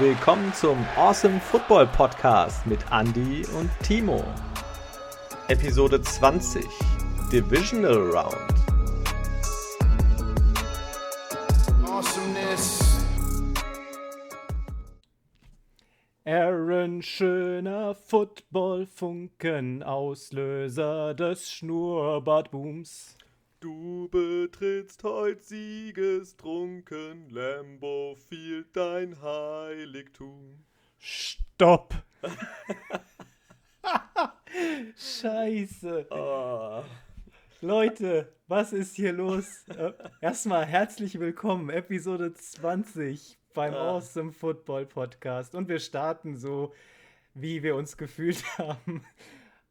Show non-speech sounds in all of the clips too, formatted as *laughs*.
willkommen zum Awesome Football Podcast mit Andy und Timo. Episode 20 Divisional Round. Awesomeness. Aaron Schöner Footballfunken, Auslöser des Schnurrbartbooms. Du betrittst heut siegestrunken Lambo Field dein Heiligtum. Stopp! *laughs* Scheiße. Oh. Leute, was ist hier los? Äh, Erstmal herzlich willkommen, Episode 20 beim Ah. Awesome Football Podcast. Und wir starten so, wie wir uns gefühlt *laughs* haben.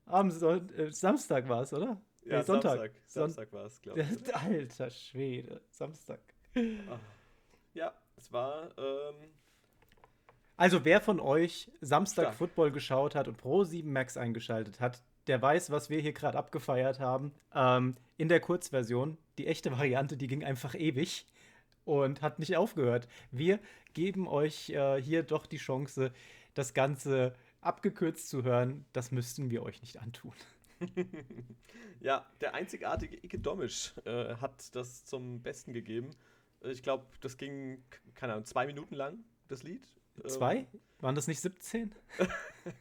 Am Son äh, Samstag war es, oder? Ja, Nee, Sonntag. Son- Samstag war es, glaube ich. *laughs* Alter Schwede, Samstag. Ja, es war, ähm, Also wer von euch Samstag Stark. Football geschaut hat und Pro 7 Max eingeschaltet hat, der weiß, was wir hier gerade abgefeiert haben. Ähm, in der Kurzversion, die echte Variante, die ging einfach ewig und hat nicht aufgehört. Wir geben euch äh, hier doch die Chance, das Ganze abgekürzt zu hören. Das müssten wir euch nicht antun. *laughs* ja, der einzigartige Ike Domisch äh, hat das zum Besten gegeben. Äh, Ich glaube, das ging, keine Ahnung, zwei Minuten lang, das Lied. Ähm, Zwei? Waren das nicht 17?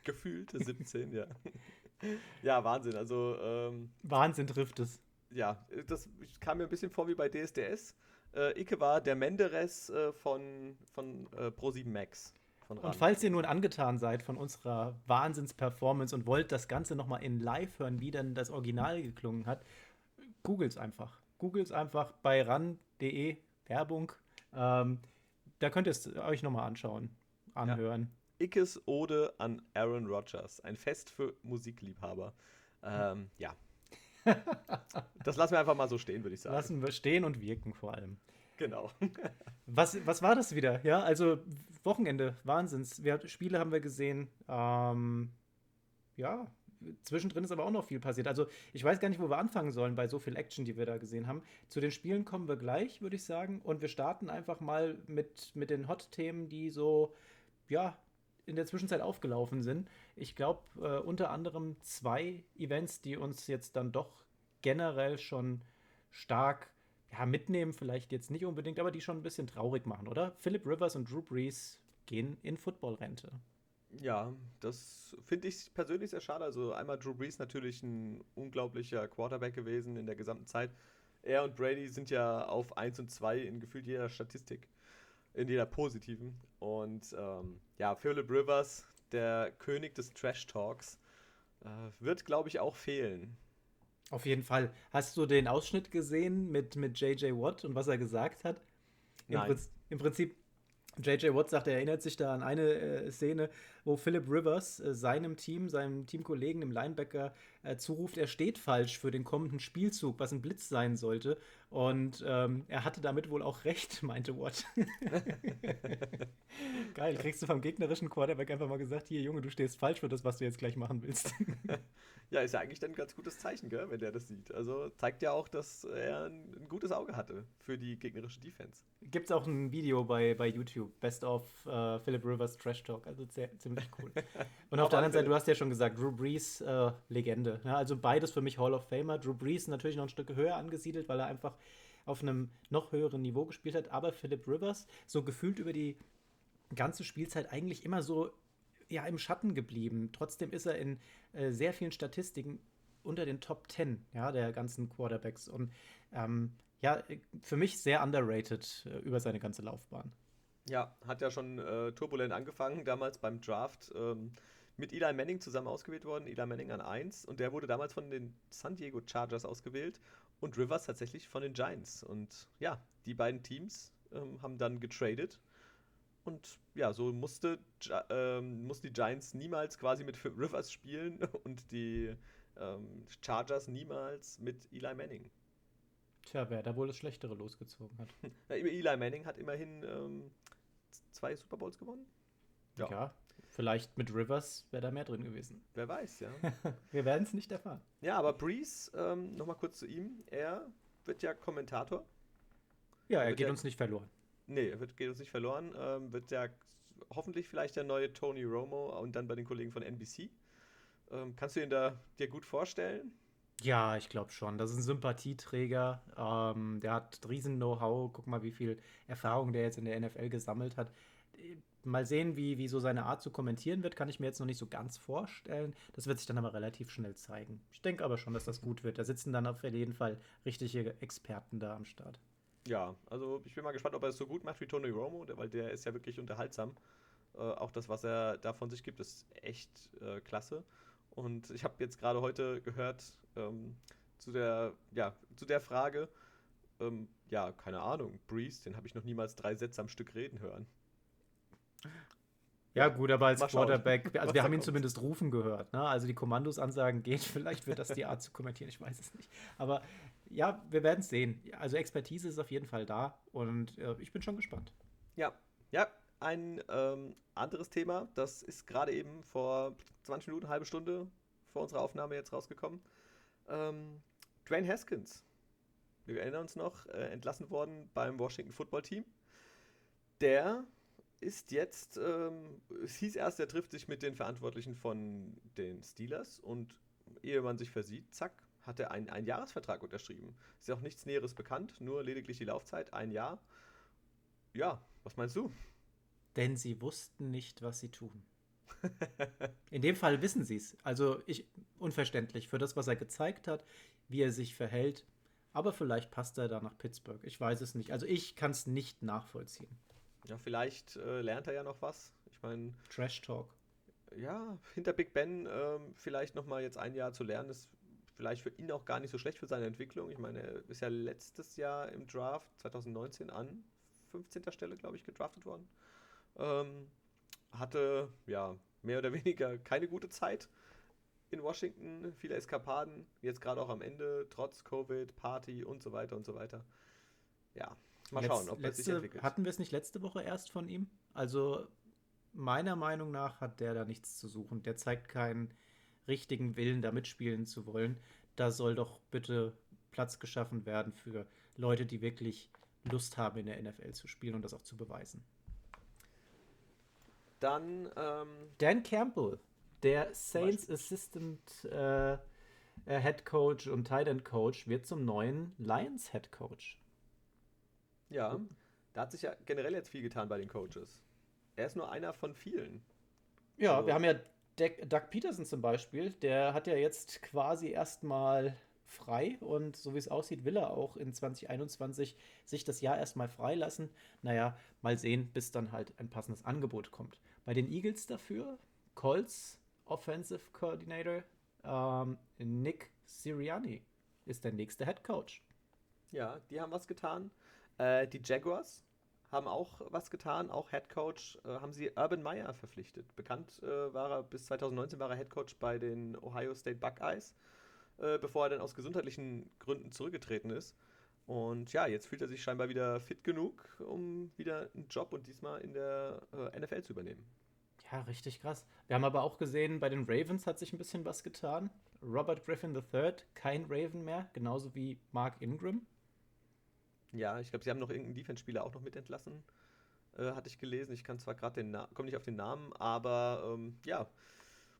Gefühlt 17, ja. *laughs* Ja, Wahnsinn. Also, ähm, Wahnsinn trifft es. ja, das kam mir ein bisschen vor wie bei DSDS. Äh, Icke war der Menderes äh, von, von äh, Pro7 Max. Von Und RAN. falls ihr nun angetan seid von unserer Wahnsinns-Performance und wollt das Ganze nochmal in live hören, wie dann das Original geklungen hat, googles einfach. Googles einfach bei ran.de Werbung. Ähm, da könnt ihr es euch nochmal anschauen, anhören. Ickes Ode an Aaron Rodgers. Ein Fest für Musikliebhaber. Ähm, ja. *laughs* Das lassen wir einfach mal so stehen, würde ich sagen. Lassen wir stehen und wirken vor allem. Genau. *laughs* Was, was war das wieder? Ja, also Wochenende, Wahnsinns. Wir, Spiele haben wir gesehen. Ähm, ja, zwischendrin ist aber auch noch viel passiert. Also ich weiß gar nicht, wo wir anfangen sollen bei so viel Action, die wir da gesehen haben. Zu den Spielen kommen wir gleich, würde ich sagen. Und wir starten einfach mal mit, mit den Hot-Themen, die so, ja, in der Zwischenzeit aufgelaufen sind. Ich glaube, äh, unter anderem zwei Events, die uns jetzt dann doch generell schon stark ja, mitnehmen, vielleicht jetzt nicht unbedingt, aber die schon ein bisschen traurig machen, oder? Philip Rivers und Drew Brees gehen in Footballrente. Ja, das finde ich persönlich sehr schade. Also einmal Drew Brees natürlich ein unglaublicher Quarterback gewesen in der gesamten Zeit. Er und Brady sind ja auf 1 und 2 in gefühlt jeder Statistik, in jeder positiven. Und ähm, ja, Philip Rivers, der König des Trash Talks, äh, wird, glaube ich, auch fehlen. Auf jeden Fall. Hast du den Ausschnitt gesehen mit, mit JJ Watt und was er gesagt hat? Im, Nein. Prinzip, Im Prinzip, JJ Watt sagt, er erinnert sich da an eine äh, Szene, wo Philip Rivers äh, seinem Team, seinem Teamkollegen, dem Linebacker, äh, zuruft, er steht falsch für den kommenden Spielzug, was ein Blitz sein sollte. Und ähm, er hatte damit wohl auch recht, *laughs* meinte Watt. *laughs* Geil, kriegst du vom gegnerischen Quarterback einfach mal gesagt, hier Junge, du stehst falsch für das, was du jetzt gleich machen willst. *laughs* Ja, ist ja eigentlich dann ein ganz gutes Zeichen, gell, wenn der das sieht. Also zeigt ja auch, dass er ein, ein gutes Auge hatte für die gegnerische Defense. Gibt es auch ein Video bei, bei YouTube, Best of äh, Philip Rivers Trash Talk, also sehr, ziemlich cool. *laughs* Und auf der anderen Seite, Fälle. du hast ja schon gesagt, Drew Brees, äh, Legende. Ja, also beides für mich Hall of Famer. Drew Brees natürlich noch ein Stück höher angesiedelt, weil er einfach auf einem noch höheren Niveau gespielt hat. Aber Philip Rivers, so gefühlt über die ganze Spielzeit eigentlich immer so ja, im Schatten geblieben. Trotzdem ist er in äh, sehr vielen Statistiken unter den Top 10 ja, der ganzen Quarterbacks. Und ähm, ja, äh, für mich sehr underrated äh, über seine ganze Laufbahn. Ja, hat ja schon äh, turbulent angefangen, damals beim Draft. Ähm, mit Eli Manning zusammen ausgewählt worden, Eli Manning an 1. Und der wurde damals von den San Diego Chargers ausgewählt und Rivers tatsächlich von den Giants. Und ja, die beiden Teams ähm, haben dann getradet. Und ja, so musste, ähm, mussten die Giants niemals quasi mit Rivers spielen *laughs* und die ähm, Chargers niemals mit Eli Manning. Tja, wer da wohl das Schlechtere losgezogen hat. *laughs* Na, Eli Manning hat immerhin ähm, zwei Super Bowls gewonnen. Ja. vielleicht mit Rivers wäre da mehr drin gewesen. Wer weiß, ja. *laughs* Wir werden es nicht erfahren. Ja, aber Breeze, ähm, nochmal kurz zu ihm. Er wird ja Kommentator. Ja, er Wird geht ja- uns nicht verloren. Nee, er wird, geht uns nicht verloren. Ähm, wird ja hoffentlich vielleicht der neue Tony Romo und dann bei den Kollegen von NBC. Ähm, kannst du ihn da dir gut vorstellen? Ja, ich glaube schon. Das ist ein Sympathieträger. Ähm, der hat riesen Know-how. Guck mal, wie viel Erfahrung der jetzt in der NFL gesammelt hat. Mal sehen, wie, wie so seine Art zu kommentieren wird, kann ich mir jetzt noch nicht so ganz vorstellen. Das wird sich dann aber relativ schnell zeigen. Ich denke aber schon, dass das gut wird. Da sitzen dann auf jeden Fall richtige Experten da am Start. Ja, also ich bin mal gespannt, ob er es so gut macht wie Tony Romo, weil der ist ja wirklich unterhaltsam. Äh, auch das, was er da von sich gibt, ist echt äh, klasse. Und ich habe jetzt gerade heute gehört ähm, zu, der, ja, zu der Frage, ähm, ja, keine Ahnung, Breeze, den habe ich noch niemals drei Sätze am Stück reden hören. Ja, gut, aber als Quarterback, *laughs* also wir haben ihn kommt. zumindest rufen gehört. Ne? Also die Kommandosansagen gehen, *laughs* vielleicht wird das die Art zu kommentieren, ich weiß es nicht. Aber ja, wir werden es sehen. Also Expertise ist auf jeden Fall da und äh, ich bin schon gespannt. Ja, ja, ein ähm, anderes Thema, das ist gerade eben vor 20 Minuten, halbe Stunde vor unserer Aufnahme jetzt rausgekommen. Ähm, Dwayne Haskins, wir erinnern uns noch, äh, entlassen worden beim Washington Football Team. Der ist jetzt, ähm, es hieß erst, er trifft sich mit den Verantwortlichen von den Steelers und ehe man sich versieht, zack, hat er einen Jahresvertrag unterschrieben. Ist ja auch nichts Näheres bekannt, nur lediglich die Laufzeit, ein Jahr. Ja, was meinst du? Denn sie wussten nicht, was sie tun. In dem Fall wissen sie es. Also ich unverständlich für das, was er gezeigt hat, wie er sich verhält. Aber vielleicht passt er da nach Pittsburgh. Ich weiß es nicht. Also ich kann es nicht nachvollziehen. Ja, vielleicht äh, lernt er ja noch was. Ich meine. Trash Talk. Ja, hinter Big Ben ähm, vielleicht nochmal jetzt ein Jahr zu lernen, ist vielleicht für ihn auch gar nicht so schlecht für seine Entwicklung. Ich meine, er ist ja letztes Jahr im Draft 2019 an 15. Stelle, glaube ich, gedraftet worden. Ähm, hatte ja mehr oder weniger keine gute Zeit in Washington, viele Eskapaden, jetzt gerade auch am Ende, trotz Covid, Party und so weiter und so weiter. Ja, mal Letz, schauen, ob letzte, das sich entwickelt. Hatten wir es nicht letzte Woche erst von ihm? Also meiner Meinung nach hat der da nichts zu suchen. Der zeigt keinen richtigen Willen, da mitspielen zu wollen. Da soll doch bitte Platz geschaffen werden für Leute, die wirklich Lust haben, in der NFL zu spielen und das auch zu beweisen. Dann ähm Dan Campbell, der Saints Assistant äh, äh, Head Coach und Tight End Coach, wird zum neuen Lions Head Coach. Ja, da hat sich ja generell jetzt viel getan bei den Coaches. Er ist nur einer von vielen. Ja, also, wir haben ja Doug Peterson zum Beispiel, der hat ja jetzt quasi erstmal frei und so wie es aussieht, will er auch in 2021 sich das Jahr erstmal freilassen. Naja, mal sehen, bis dann halt ein passendes Angebot kommt. Bei den Eagles dafür, Colts Offensive Coordinator ähm, Nick Sirianni ist der nächste Head Coach. Ja, die haben was getan. Äh, die Jaguars haben auch was getan. Auch Head Coach äh, haben sie Urban Meyer verpflichtet. Bekannt äh, war er bis 2019 war er Head Coach bei den Ohio State Buckeyes äh, bevor er dann aus gesundheitlichen Gründen zurückgetreten ist. Und ja, jetzt fühlt er sich scheinbar wieder fit genug, um wieder einen Job und diesmal in der äh, NFL zu übernehmen. Ja, richtig krass. Wir haben aber auch gesehen, bei den Ravens hat sich ein bisschen was getan. Robert Griffin III, kein Raven mehr, genauso wie Mark Ingram. Ja, ich glaube, sie haben noch irgendeinen Defense-Spieler auch noch mit entlassen, äh, hatte ich gelesen. Ich kann zwar gerade den Namen, komme nicht auf den Namen, aber ähm, ja,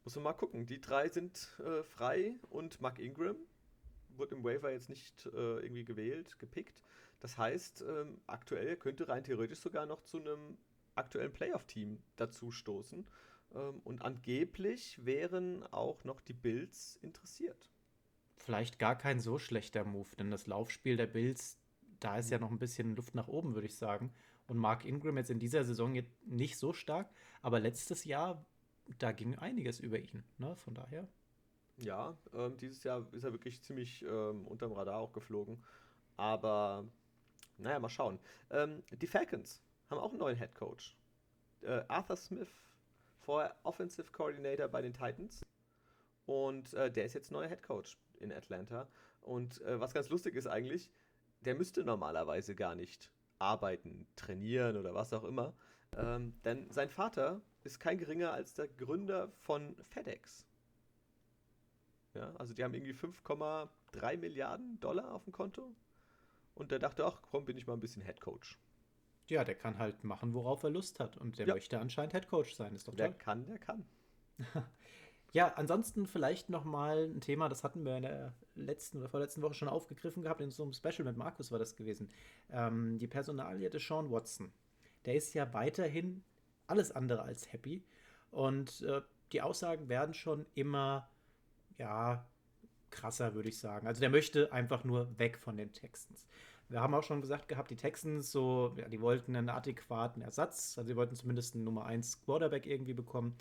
muss man mal gucken. Die drei sind äh, frei und Mark Ingram wird im Waiver jetzt nicht äh, irgendwie gewählt, gepickt. Das heißt, ähm, aktuell könnte rein theoretisch sogar noch zu einem aktuellen Playoff-Team dazu stoßen. Ähm, und angeblich wären auch noch die Bills interessiert. Vielleicht gar kein so schlechter Move, denn das Laufspiel der Bills, da ist ja noch ein bisschen Luft nach oben, würde ich sagen. Und Mark Ingram jetzt in dieser Saison jetzt nicht so stark, aber letztes Jahr da ging einiges über ihn, ne? Von daher. Ja, ähm, dieses Jahr ist er wirklich ziemlich ähm, unterm Radar auch geflogen. Aber naja, mal schauen. Ähm, die Falcons haben auch einen neuen Head Coach. Äh, Arthur Smith, vorher Offensive Coordinator bei den Titans. Und äh, der ist jetzt neuer Head Coach in Atlanta. Und äh, was ganz lustig ist eigentlich, der müsste normalerweise gar nicht arbeiten, trainieren oder was auch immer. Ähm, denn sein Vater ist kein geringer als der Gründer von FedEx. Ja, also die haben irgendwie 5,3 Milliarden Dollar auf dem Konto. Und der dachte, ach komm, bin ich mal ein bisschen Head Coach. Ja, der kann halt machen, worauf er Lust hat. Und der ja. möchte anscheinend Head Coach sein. Ist doch toll. Der kann, der kann. *laughs* ja, ansonsten vielleicht nochmal ein Thema, das hatten wir in der letzten oder vorletzten Woche schon aufgegriffen gehabt. In so einem Special mit Markus war das gewesen. Ähm, die Personalie des Sean Watson. Der ist ja weiterhin alles andere als happy. Und äh, die Aussagen werden schon immer, ja, krasser, würde ich sagen. Also der möchte einfach nur weg von den Texans. Wir haben auch schon gesagt gehabt, die Texans so, ja, die wollten einen adäquaten Ersatz. Also sie wollten zumindest einen Nummer 1 Quarterback irgendwie bekommen.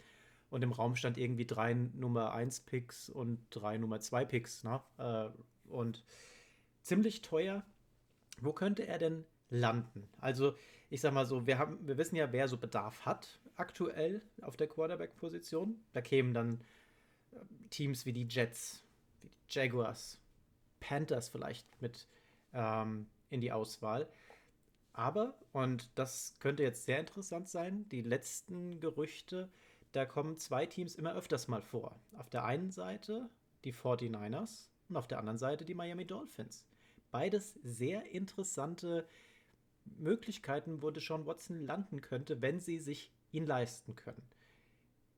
Und im Raum stand irgendwie drei Nummer 1 Picks und drei Nummer 2 Picks. Ne? Äh, und ziemlich teuer. Wo könnte er denn landen? Also, ich sag mal so, wir, haben, wir wissen ja, wer so Bedarf hat aktuell auf der Quarterback-Position. Da kämen dann äh, Teams wie die Jets, wie die Jaguars, Panthers vielleicht mit ähm, in die Auswahl. Aber, und das könnte jetzt sehr interessant sein, die letzten Gerüchte, da kommen zwei Teams immer öfters mal vor. Auf der einen Seite die 49ers und auf der anderen Seite die Miami Dolphins. Beides sehr interessante Möglichkeiten, wo Deshaun Watson landen könnte, wenn sie sich ihn leisten können.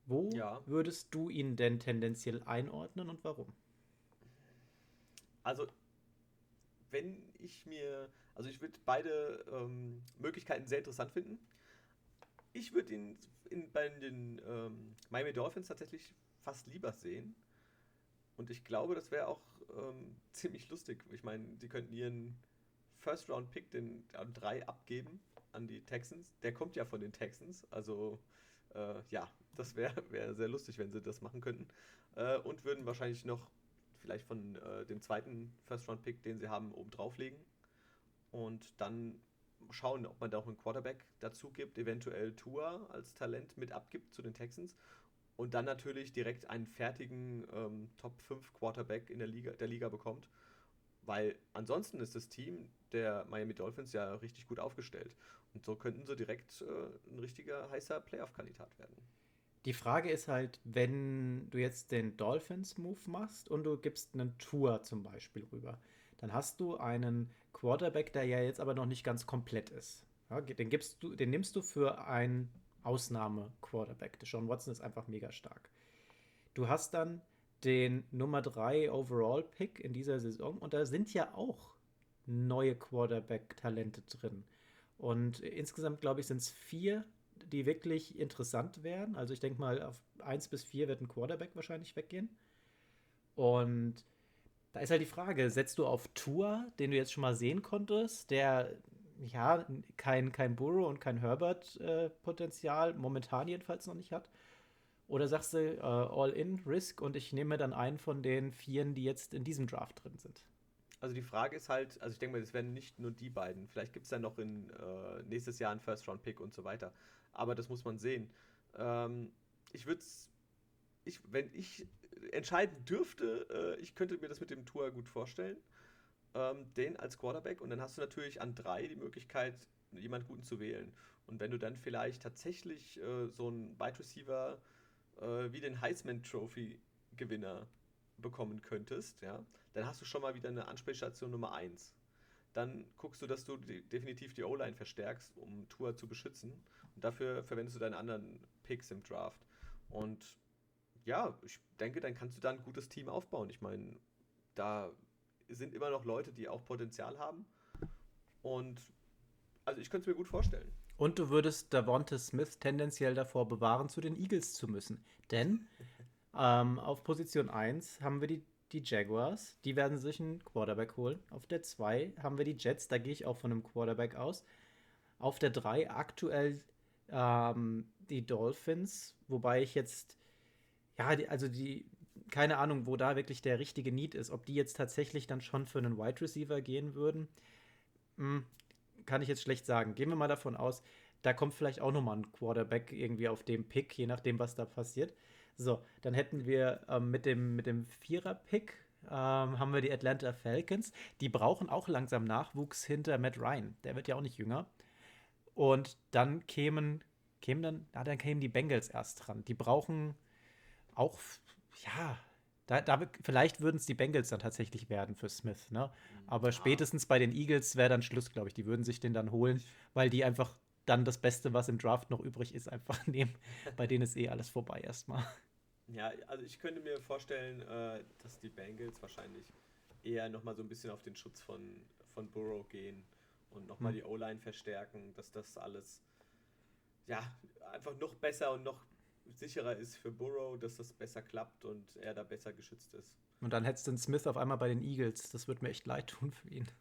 Wo ja. würdest du ihn denn tendenziell einordnen und warum? Also wenn ich mir, also ich würde beide ähm, Möglichkeiten sehr interessant finden. Ich würde ihn in, bei den ähm, Miami Dolphins tatsächlich fast lieber sehen. Und ich glaube, das wäre auch ähm, *laughs* ziemlich lustig. Ich meine, die könnten ihren First-Round-Pick, den an drei abgeben an die Texans. Der kommt ja von den Texans. Also äh, ja, das wäre wär sehr lustig, wenn sie das machen könnten. Äh, und würden wahrscheinlich noch vielleicht von äh, dem zweiten First-Round-Pick, den sie haben, oben drauflegen. Und dann schauen, ob man da auch einen Quarterback dazu gibt, eventuell Tua als Talent mit abgibt zu den Texans. Und dann natürlich direkt einen fertigen ähm, Top 5 Quarterback in der Liga, der Liga bekommt. Weil ansonsten ist das Team der Miami Dolphins ja richtig gut aufgestellt. Und so könnten sie direkt äh, ein richtiger heißer Playoff-Kandidat werden. Die Frage ist halt, wenn du jetzt den Dolphins-Move machst und du gibst einen Tour zum Beispiel rüber, dann hast du einen Quarterback, der ja jetzt aber noch nicht ganz komplett ist. Ja, den, gibst du, den nimmst du für einen Ausnahme-Quarterback. Sean Watson ist einfach mega stark. Du hast dann den Nummer 3 Overall-Pick in dieser Saison und da sind ja auch neue Quarterback-Talente drin. Und insgesamt, glaube ich, sind es vier die wirklich interessant wären. Also ich denke mal, auf 1 bis 4 wird ein Quarterback wahrscheinlich weggehen. Und da ist halt die Frage, setzt du auf Tour, den du jetzt schon mal sehen konntest, der ja kein, kein Burrow und kein Herbert-Potenzial äh, momentan jedenfalls noch nicht hat? Oder sagst du äh, All-in, Risk und ich nehme dann einen von den Vieren, die jetzt in diesem Draft drin sind? Also die Frage ist halt, also ich denke mal, es werden nicht nur die beiden. Vielleicht gibt es dann noch in äh, nächstes Jahr einen First-Round-Pick und so weiter aber das muss man sehen. Ähm, ich würde ich, wenn ich entscheiden dürfte, äh, ich könnte mir das mit dem Tour gut vorstellen. Ähm, den als Quarterback und dann hast du natürlich an drei die Möglichkeit, jemand Guten zu wählen. Und wenn du dann vielleicht tatsächlich äh, so einen Wide Receiver äh, wie den Heisman Trophy Gewinner bekommen könntest, ja, dann hast du schon mal wieder eine Ansprechstation Nummer 1. Dann guckst du, dass du die, definitiv die O-Line verstärkst, um Tour zu beschützen. Und dafür verwendest du deine anderen Picks im Draft. Und ja, ich denke, dann kannst du da ein gutes Team aufbauen. Ich meine, da sind immer noch Leute, die auch Potenzial haben. Und also ich könnte es mir gut vorstellen. Und du würdest Davonte Smith tendenziell davor bewahren, zu den Eagles zu müssen. Denn ähm, auf Position 1 haben wir die, die Jaguars, die werden sich einen Quarterback holen. Auf der 2 haben wir die Jets, da gehe ich auch von einem Quarterback aus. Auf der 3 aktuell ähm, die Dolphins, wobei ich jetzt, ja, die, also die, keine Ahnung, wo da wirklich der richtige Need ist. Ob die jetzt tatsächlich dann schon für einen Wide Receiver gehen würden, hm, kann ich jetzt schlecht sagen. Gehen wir mal davon aus, da kommt vielleicht auch nochmal ein Quarterback irgendwie auf dem Pick, je nachdem, was da passiert. So, dann hätten wir ähm, mit dem, mit dem Vierer-Pick ähm, haben wir die Atlanta Falcons. Die brauchen auch langsam Nachwuchs hinter Matt Ryan. Der wird ja auch nicht jünger. Und dann kämen, kämen dann, ah, dann kämen die Bengals erst dran. Die brauchen auch, ja, Da, da, vielleicht würden es die Bengals dann tatsächlich werden für Smith, ne? Aber spätestens bei den Eagles wäre dann Schluss, glaube ich. Die würden sich den dann holen, weil die einfach dann das Beste, was im Draft noch übrig ist, einfach *laughs* nehmen. bei denen ist eh alles vorbei erstmal. Ja, also ich könnte mir vorstellen, äh, dass die Bengals wahrscheinlich eher nochmal so ein bisschen auf den Schutz von, von Burrow gehen und nochmal hm. die O-Line verstärken, dass das alles ja einfach noch besser und noch sicherer ist für Burrow, dass das besser klappt und er da besser geschützt ist. Und dann hättest du den Smith auf einmal bei den Eagles. Das würde mir echt leid tun für ihn. *laughs*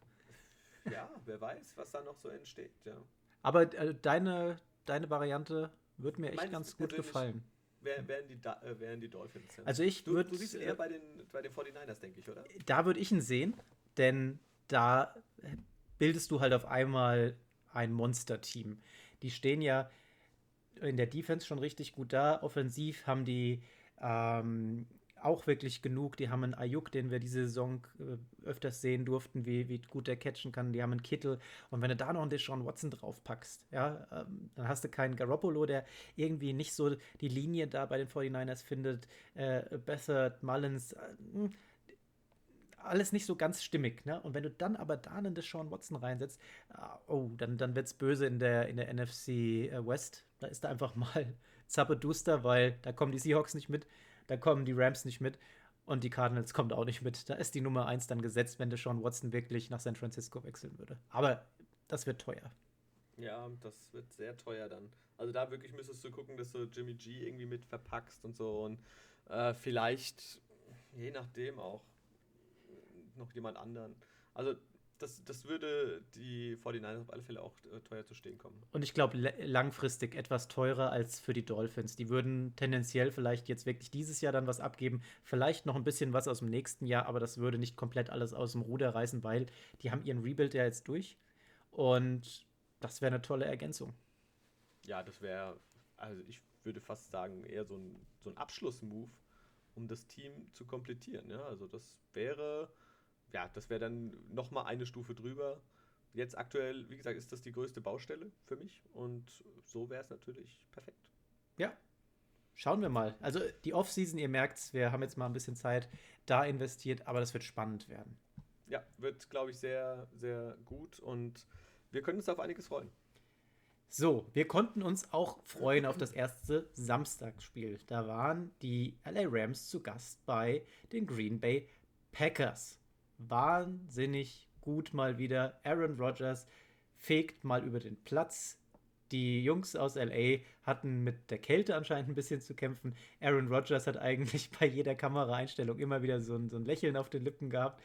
Ja, wer weiß, was da noch so entsteht, ja. Aber äh, deine, deine Variante wird mir echt Meinst ganz gut gefallen. Wer, wären, die, äh, wären die Dolphins. Ja. Also ich würde. Du, siehst ihn eher bei den, bei den 49ers, denke ich, oder? Da würde ich ihn sehen, denn da bildest du halt auf einmal ein Monster-Team. Die stehen ja in der Defense schon richtig gut da. Offensiv haben die ähm, auch wirklich genug. Die haben einen Ayuk, den wir diese Saison äh, öfters sehen durften, wie, wie gut der catchen kann. Die haben einen Kittel. Und wenn du da noch einen Deshaun Watson draufpackst, ja, ähm, dann hast du keinen Garoppolo, der irgendwie nicht so die Linie da bei den 49ers findet. Äh, Bessert, Mullins, äh, hm, alles nicht so ganz stimmig. Ne? Und wenn du dann aber da einen Deshaun Watson reinsetzt, äh, oh, dann, dann wird es böse in der, in der NFC äh, West. Da ist da einfach *laughs* mal Zappeduster, weil da kommen die Seahawks nicht mit. Da kommen die Rams nicht mit und die Cardinals kommen auch nicht mit. Da ist die Nummer 1 dann gesetzt, wenn Deshaun Watson wirklich nach San Francisco wechseln würde. Aber das wird teuer. Ja, das wird sehr teuer dann. Also da wirklich müsstest du gucken, dass du Jimmy G irgendwie mit verpackst und so und äh, vielleicht, je nachdem auch, noch jemand anderen. Also das, das würde die 49ers auf alle Fälle auch äh, teuer zu stehen kommen. Und ich glaube, langfristig etwas teurer als für die Dolphins. Die würden tendenziell vielleicht jetzt wirklich dieses Jahr dann was abgeben, vielleicht noch ein bisschen was aus dem nächsten Jahr, aber das würde nicht komplett alles aus dem Ruder reißen, weil die haben ihren Rebuild ja jetzt durch. Und das wäre eine tolle Ergänzung. Ja, das wäre, also ich würde fast sagen, eher so ein, so ein Abschlussmove, um das Team zu komplettieren. Ja? Also das wäre ja, das wäre dann nochmal eine Stufe drüber. Jetzt aktuell, wie gesagt, ist das die größte Baustelle für mich und so wäre es natürlich perfekt. Ja, schauen wir mal. Also die Offseason, ihr merkt, wir haben jetzt mal ein bisschen Zeit da investiert, aber das wird spannend werden. Ja, wird, glaube ich, sehr, sehr gut und wir können uns auf einiges freuen. So, wir konnten uns auch freuen auf das erste Samstagsspiel. Da waren die LA Rams zu Gast bei den Green Bay Packers wahnsinnig gut mal wieder. Aaron Rodgers fegt mal über den Platz. Die Jungs aus LA hatten mit der Kälte anscheinend ein bisschen zu kämpfen. Aaron Rodgers hat eigentlich *laughs* bei jeder Kameraeinstellung immer wieder so ein, so ein Lächeln auf den Lippen gehabt.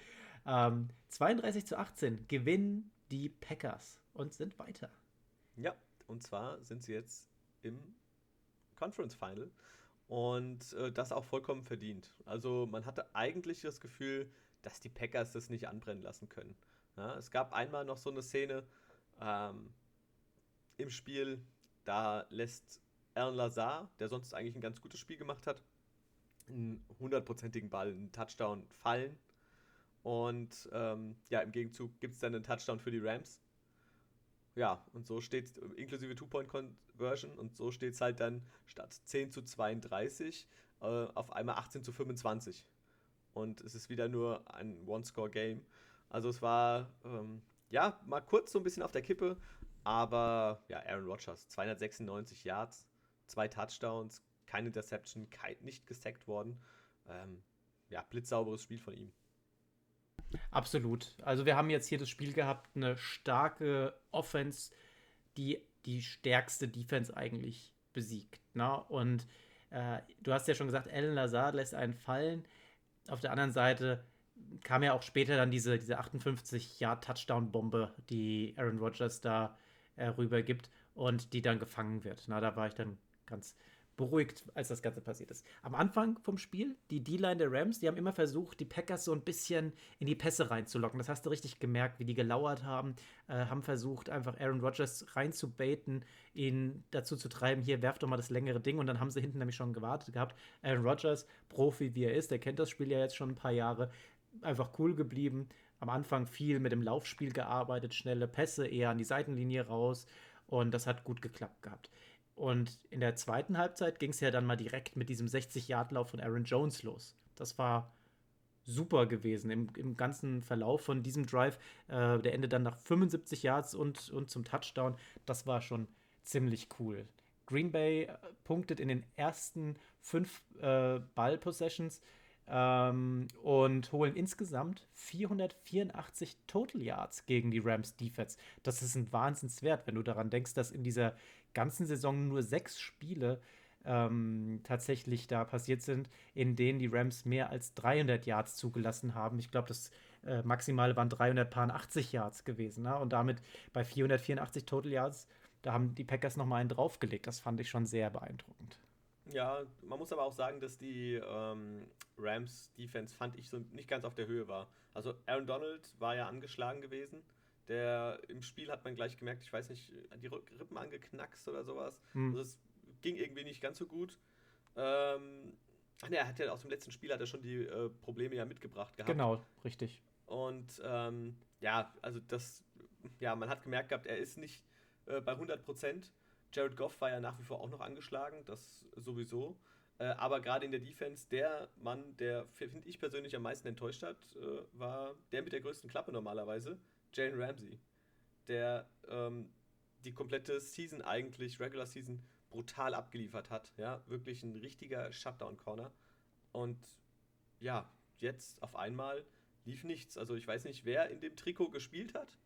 Ähm, 32 zu 18 gewinnen die Packers und sind weiter. Ja, und zwar sind sie jetzt im Conference Final und äh, das auch vollkommen verdient. Also man hatte eigentlich das Gefühl, dass die Packers das nicht anbrennen lassen können. Ja, es gab einmal noch so eine Szene ähm, im Spiel, da lässt Alan Lazar, der sonst eigentlich ein ganz gutes Spiel gemacht hat, einen hundertprozentigen Ball, einen Touchdown fallen. Und ähm, ja, im Gegenzug gibt es dann einen Touchdown für die Rams. Ja, und so steht es inklusive Two-Point-Conversion und so steht es halt dann statt 10 zu 32 äh, auf einmal 18 zu 25 und es ist wieder nur ein One-Score-Game. Also es war ähm, ja mal kurz so ein bisschen auf der Kippe, aber ja, Aaron Rodgers, 296 Yards, zwei Touchdowns, keine Interception, kein, nicht gesackt worden. Ähm, ja, blitzsauberes Spiel von ihm. Absolut. Also wir haben jetzt hier das Spiel gehabt, eine starke Offense, die die stärkste Defense eigentlich besiegt. Ne? Und äh, du hast ja schon gesagt, Alan Lazard lässt einen fallen auf der anderen Seite kam ja auch später dann diese, diese 58-Jahr-Touchdown-Bombe, die Aaron Rodgers da äh, rübergibt und die dann gefangen wird. Na, da war ich dann ganz beruhigt, als das Ganze passiert ist. Am Anfang vom Spiel, die D-Line der Rams, die haben immer versucht, die Packers so ein bisschen in die Pässe reinzulocken. Das hast du richtig gemerkt, wie die gelauert haben, äh, haben versucht, einfach Aaron Rodgers reinzubaiten, ihn dazu zu treiben, hier werft doch mal das längere Ding. Und dann haben sie hinten nämlich schon gewartet gehabt. Aaron Rodgers, Profi wie er ist, der kennt das Spiel ja jetzt schon ein paar Jahre, einfach cool geblieben. Am Anfang viel mit dem Laufspiel gearbeitet, schnelle Pässe eher an die Seitenlinie raus. Und das hat gut geklappt gehabt. Und in der zweiten Halbzeit ging es ja dann mal direkt mit diesem 60-Yard-Lauf von Aaron Jones los. Das war super gewesen im, im ganzen Verlauf von diesem Drive. Äh, der endet dann nach 75 Yards und, und zum Touchdown. Das war schon ziemlich cool. Green Bay äh, punktet in den ersten fünf äh, Ball-Possessions ähm, und holen insgesamt 484 Total Yards gegen die Rams Defense. Das ist ein Wahnsinnswert, wenn du daran denkst, dass in dieser ganzen Saison nur sechs Spiele ähm, tatsächlich da passiert sind, in denen die Rams mehr als 300 Yards zugelassen haben. Ich glaube, das äh, Maximale waren 380 Yards gewesen. Ne? Und damit bei 484 Total Yards, da haben die Packers nochmal einen draufgelegt. Das fand ich schon sehr beeindruckend. Ja, man muss aber auch sagen, dass die ähm, Rams Defense fand ich so nicht ganz auf der Höhe war. Also Aaron Donald war ja angeschlagen gewesen. Der im Spiel hat man gleich gemerkt, ich weiß nicht, die Rippen angeknackst oder sowas. Hm. Also es ging irgendwie nicht ganz so gut. Ähm, ach ne, er hat ja aus dem letzten Spiel hat er schon die äh, Probleme ja mitgebracht gehabt. Genau, richtig. Und ähm, ja, also das, ja, man hat gemerkt gehabt, er ist nicht äh, bei 100 Prozent. Jared Goff war ja nach wie vor auch noch angeschlagen, das sowieso. Äh, aber gerade in der Defense, der Mann, der, finde ich persönlich, am meisten enttäuscht hat, äh, war der mit der größten Klappe normalerweise, Jalen Ramsey. Der ähm, die komplette Season eigentlich, Regular Season, brutal abgeliefert hat. Ja, wirklich ein richtiger Shutdown-Corner. Und ja, jetzt auf einmal lief nichts. Also ich weiß nicht, wer in dem Trikot gespielt hat,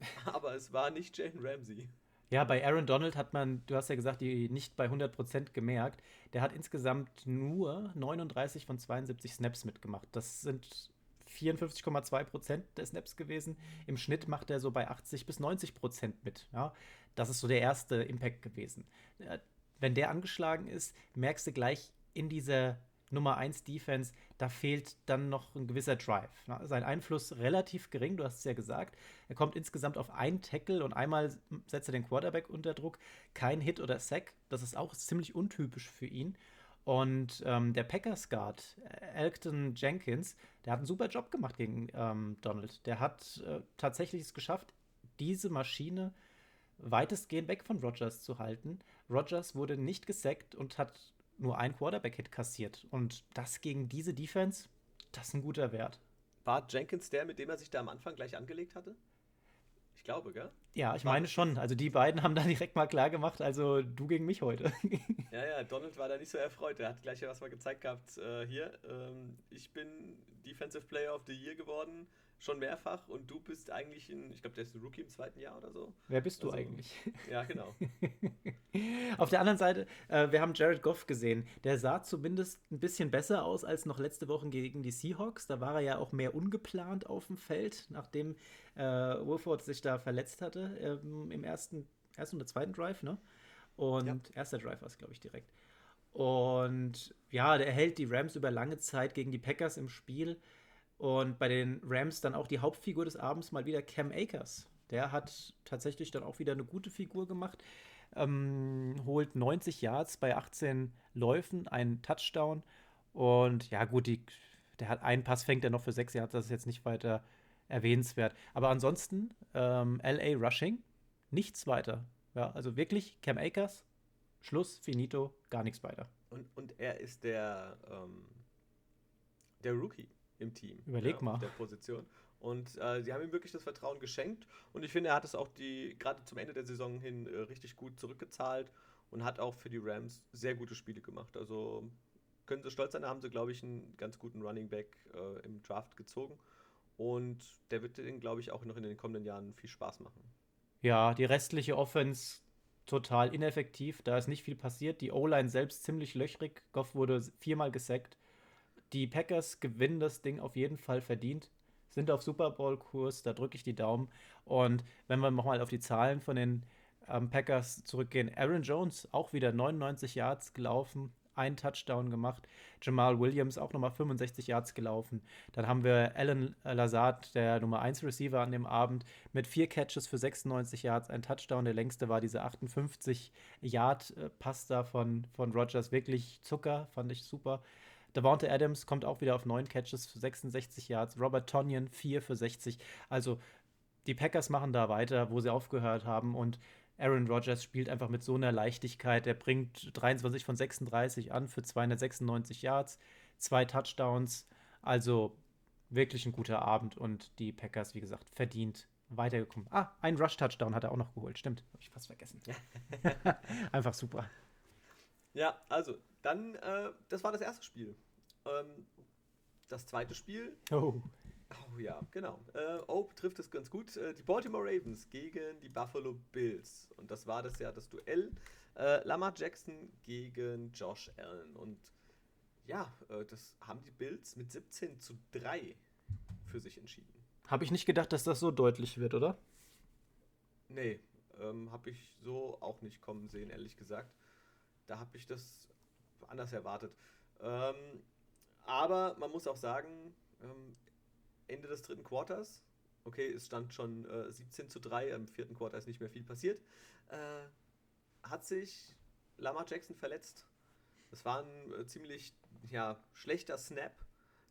*laughs* aber es war nicht Jalen Ramsey. Ja, bei Aaron Donald hat man, du hast ja gesagt, die nicht bei 100% gemerkt. Der hat insgesamt nur 39 von 72 Snaps mitgemacht. Das sind 54,2% der Snaps gewesen. Im Schnitt macht er so bei 80 bis 90% mit. Ja? Das ist so der erste Impact gewesen. Äh, wenn der angeschlagen ist, merkst du gleich in dieser Nummer 1 Defense, da fehlt dann noch ein gewisser Drive. Sein Einfluss relativ gering, du hast es ja gesagt. Er kommt insgesamt auf einen Tackle und einmal setzt er den Quarterback unter Druck. Kein Hit oder Sack, das ist auch ziemlich untypisch für ihn. Und ähm, der Packers Guard, Elkton Jenkins, der hat einen super Job gemacht gegen ähm, Donald. Der hat äh, tatsächlich es geschafft, diese Maschine weitestgehend weg von Rogers zu halten. Rogers wurde nicht gesackt und hat nur ein Quarterback-Hit kassiert. Und das gegen diese Defense, das ist ein guter Wert. War Jenkins der, mit dem er sich da am Anfang gleich angelegt hatte? Ich glaube, gell? Ja, ich war meine schon. Also die beiden haben da direkt mal klar gemacht, also du gegen mich heute. *laughs* ja, ja, Donald war da nicht so erfreut. Er hat gleich was mal gezeigt gehabt. Äh, hier, ähm, ich bin Defensive Player of the Year geworden schon mehrfach und du bist eigentlich in, ich glaube, der ist ein Rookie im zweiten Jahr oder so. Wer bist du also, eigentlich? *laughs* Ja, genau. *laughs* Auf der anderen Seite, äh, wir haben Jared Goff gesehen. Der sah zumindest ein bisschen besser aus als noch letzte Woche gegen die Seahawks. Da war er ja auch mehr ungeplant auf dem Feld, nachdem äh, Wolford sich da verletzt hatte ähm, im ersten, ersten oder zweiten Drive, ne? Und ja. erster Drive war es, glaube ich, direkt. Und ja, der hält die Rams über lange Zeit gegen die Packers im Spiel. Und bei den Rams dann auch die Hauptfigur des Abends mal wieder Cam Akers. Der hat tatsächlich dann auch wieder eine gute Figur gemacht. Ähm, holt 90 Yards bei 18 Läufen, einen Touchdown. Und ja, gut, die, der hat einen Pass, fängt er noch für 6 Yards, das ist jetzt nicht weiter erwähnenswert. Aber ansonsten, ähm, LA Rushing, nichts weiter. Ja, also wirklich, Cam Akers, Schluss, finito, gar nichts weiter. Und, und er ist der, ähm, der Rookie im Team. Überleg ja, mal. Auf der Position. Und äh, sie haben ihm wirklich das Vertrauen geschenkt. Und ich finde, er hat es auch die gerade zum Ende der Saison hin äh, richtig gut zurückgezahlt und hat auch für die Rams sehr gute Spiele gemacht. Also können sie stolz sein, da haben sie, glaube ich, einen ganz guten Running Back äh, im Draft gezogen. Und der wird den, glaube ich, auch noch in den kommenden Jahren viel Spaß machen. Ja, die restliche Offense total ineffektiv. Da ist nicht viel passiert. Die O-Line selbst ziemlich löchrig. Goff wurde viermal gesackt. Die Packers gewinnen das Ding auf jeden Fall verdient, sind auf Super Bowl-Kurs, da drücke ich die Daumen. Und wenn wir nochmal auf die Zahlen von den ähm, Packers zurückgehen, Aaron Jones auch wieder 99 Yards gelaufen, ein Touchdown gemacht. Jamal Williams auch nochmal 65 Yards gelaufen. Dann haben wir Alan Lazard, der Nummer 1 Receiver an dem Abend, mit vier Catches für 96 Yards, ein Touchdown. Der längste war diese 58 Yard Pass da von, von Rogers. Wirklich Zucker, fand ich super. Davante Adams kommt auch wieder auf 9 Catches für 66 Yards. Robert Tonyan 4 für 60. Also die Packers machen da weiter, wo sie aufgehört haben. Und Aaron Rodgers spielt einfach mit so einer Leichtigkeit. Er bringt 23 von 36 an für 296 Yards, zwei Touchdowns. Also wirklich ein guter Abend und die Packers, wie gesagt, verdient weitergekommen. Ah, ein Rush-Touchdown hat er auch noch geholt. Stimmt, habe ich fast vergessen. *laughs* Einfach super. Ja, also, dann, äh, das war das erste Spiel. Ähm, das zweite Spiel. Oh. Oh ja, genau. Äh, Ope trifft es ganz gut. Äh, die Baltimore Ravens gegen die Buffalo Bills. Und das war das ja das Duell. Äh, Lamar Jackson gegen Josh Allen. Und ja, äh, das haben die Bills mit 17 zu 3 für sich entschieden. Habe ich nicht gedacht, dass das so deutlich wird, oder? Nee, ähm, habe ich so auch nicht kommen sehen, ehrlich gesagt. Da habe ich das anders erwartet. Ähm, aber man muss auch sagen, ähm, Ende des dritten Quarters, okay, es stand schon äh, 17 zu 3, im vierten Quarter ist nicht mehr viel passiert, äh, hat sich Lamar Jackson verletzt. Das war ein äh, ziemlich ja, schlechter Snap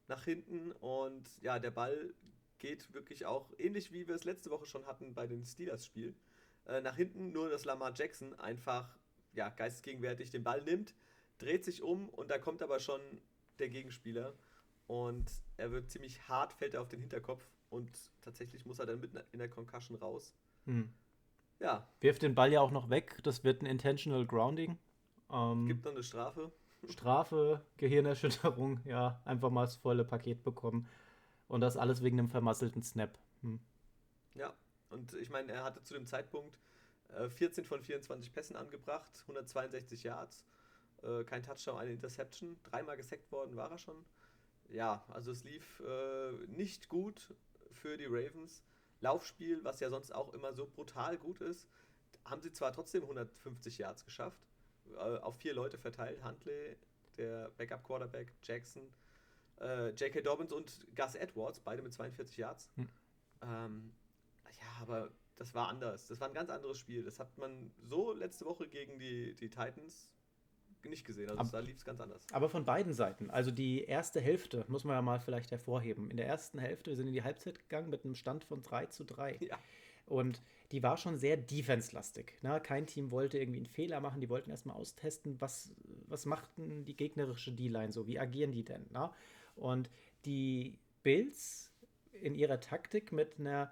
nach hinten und ja, der Ball geht wirklich auch ähnlich wie wir es letzte Woche schon hatten bei den Steelers-Spiel. Äh, nach hinten nur, dass Lamar Jackson einfach ja, geistesgegenwärtig den Ball nimmt, dreht sich um und da kommt aber schon der Gegenspieler und er wird ziemlich hart, fällt er auf den Hinterkopf und tatsächlich muss er dann mit in der Concussion raus. Hm. Ja. Wirft den Ball ja auch noch weg, das wird ein Intentional Grounding. Ähm, Gibt noch eine Strafe. Strafe, Gehirnerschütterung, *laughs* ja, einfach mal das volle Paket bekommen. Und das alles wegen einem vermasselten Snap. Hm. Ja, und ich meine, er hatte zu dem Zeitpunkt äh, 14 von 24 Pässen angebracht, 162 Yards, äh, kein Touchdown, eine Interception, dreimal gesackt worden war er schon. Ja, also es lief äh, nicht gut für die Ravens. Laufspiel, was ja sonst auch immer so brutal gut ist, haben sie zwar trotzdem 150 Yards geschafft, äh, auf vier Leute verteilt. Huntley, der Backup-Quarterback, Jackson, äh, J.K. Dobbins und Gus Edwards, beide mit 42 Yards. Hm. Ähm, ja, aber das war anders. Das war ein ganz anderes Spiel. Das hat man so letzte Woche gegen die, die Titans nicht gesehen. Also aber, da lief es ganz anders. Aber von beiden Seiten. Also die erste Hälfte muss man ja mal vielleicht hervorheben. In der ersten Hälfte, wir sind in die Halbzeit gegangen mit einem Stand von 3 zu 3. Ja. Und die war schon sehr defense-lastig. Ne? Kein Team wollte irgendwie einen Fehler machen. Die wollten erstmal austesten, was, was macht denn die gegnerische D-Line so? Wie agieren die denn? Ne? Und die Bills in ihrer Taktik mit einer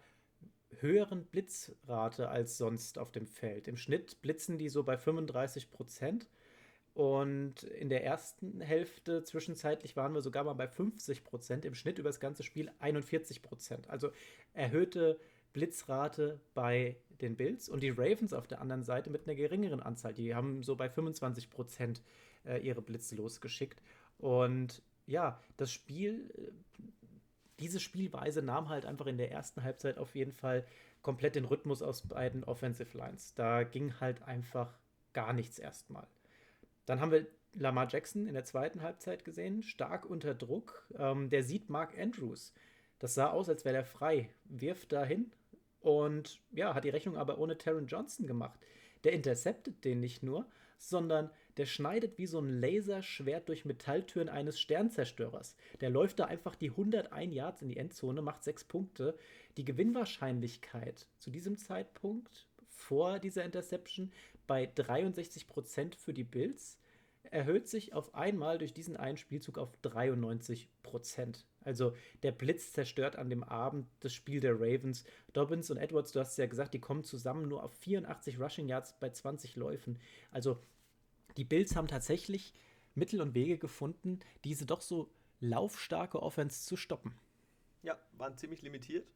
höheren Blitzrate als sonst auf dem Feld. Im Schnitt blitzen die so bei 35 Prozent. Und in der ersten Hälfte zwischenzeitlich waren wir sogar mal bei 50 Prozent, im Schnitt über das ganze Spiel 41 Prozent. Also erhöhte Blitzrate bei den Bills und die Ravens auf der anderen Seite mit einer geringeren Anzahl. Die haben so bei 25 Prozent äh, ihre Blitze losgeschickt. Und ja, das Spiel, äh, diese Spielweise nahm halt einfach in der ersten Halbzeit auf jeden Fall komplett den Rhythmus aus beiden Offensive Lines. Da ging halt einfach gar nichts erstmal. Dann haben wir Lamar Jackson in der zweiten Halbzeit gesehen, stark unter Druck. Ähm, der sieht Mark Andrews. Das sah aus, als wäre er frei. Wirft dahin und ja, hat die Rechnung aber ohne Taron Johnson gemacht. Der interceptet den nicht nur, sondern der schneidet wie so ein Laserschwert durch Metalltüren eines Sternzerstörers. Der läuft da einfach die 101 Yards in die Endzone, macht sechs Punkte. Die Gewinnwahrscheinlichkeit zu diesem Zeitpunkt vor dieser Interception bei 63% für die Bills erhöht sich auf einmal durch diesen einen Spielzug auf 93%. Also der Blitz zerstört an dem Abend das Spiel der Ravens. Dobbins und Edwards, du hast es ja gesagt, die kommen zusammen nur auf 84 Rushing Yards bei 20 Läufen. Also die Bills haben tatsächlich Mittel und Wege gefunden, diese doch so laufstarke Offense zu stoppen. Ja, waren ziemlich limitiert.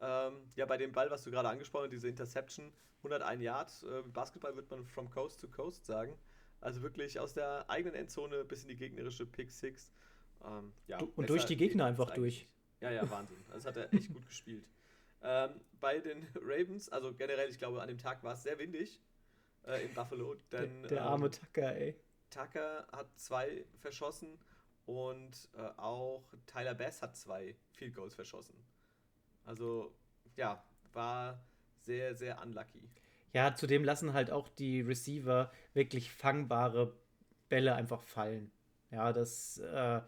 Ähm, ja, bei dem Ball, was du gerade angesprochen hast, diese Interception, 101 Yards. Äh, Basketball wird man from Coast to Coast sagen. Also wirklich aus der eigenen Endzone bis in die gegnerische Pick Six. Ähm, ja, und durch die Gegner einfach durch. Ja, ja, Wahnsinn. Das hat er echt gut gespielt. Ähm, bei den Ravens, also generell, ich glaube, an dem Tag war es sehr windig äh, in Buffalo. Denn, der, der arme ähm, Tucker, ey. Tucker hat zwei verschossen und äh, auch Tyler Bass hat zwei Field Goals verschossen. Also, ja, war sehr, sehr unlucky. Ja, zudem lassen halt auch die Receiver wirklich fangbare Bälle einfach fallen. Ja, das, äh,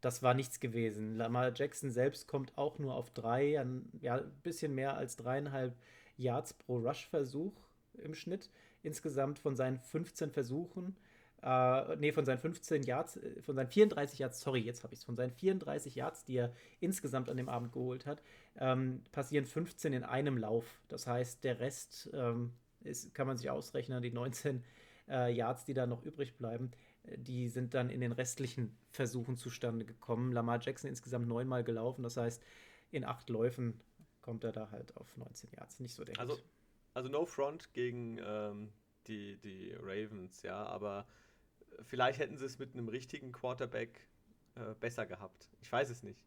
das war nichts gewesen. Lamar Jackson selbst kommt auch nur auf drei, ein ja, bisschen mehr als dreieinhalb Yards pro Rush-Versuch im Schnitt insgesamt von seinen 15 Versuchen äh, nee, von seinen 15 Yards, äh, von seinen 34 Yards, sorry, jetzt habe ich es, von seinen 34 Yards, die er insgesamt an dem Abend geholt hat, ähm, passieren 15 in einem Lauf. Das heißt, der Rest ähm, ist, kann man sich ausrechnen, die 19 äh, Yards, die da noch übrig bleiben, äh, die sind dann in den restlichen Versuchen zustande gekommen. Lamar Jackson insgesamt neunmal gelaufen, das heißt, in acht Läufen kommt er da halt auf 19 Yards. Nicht so der Also, also no front gegen ähm, die, die Ravens, ja, aber vielleicht hätten sie es mit einem richtigen Quarterback äh, besser gehabt. Ich weiß es nicht.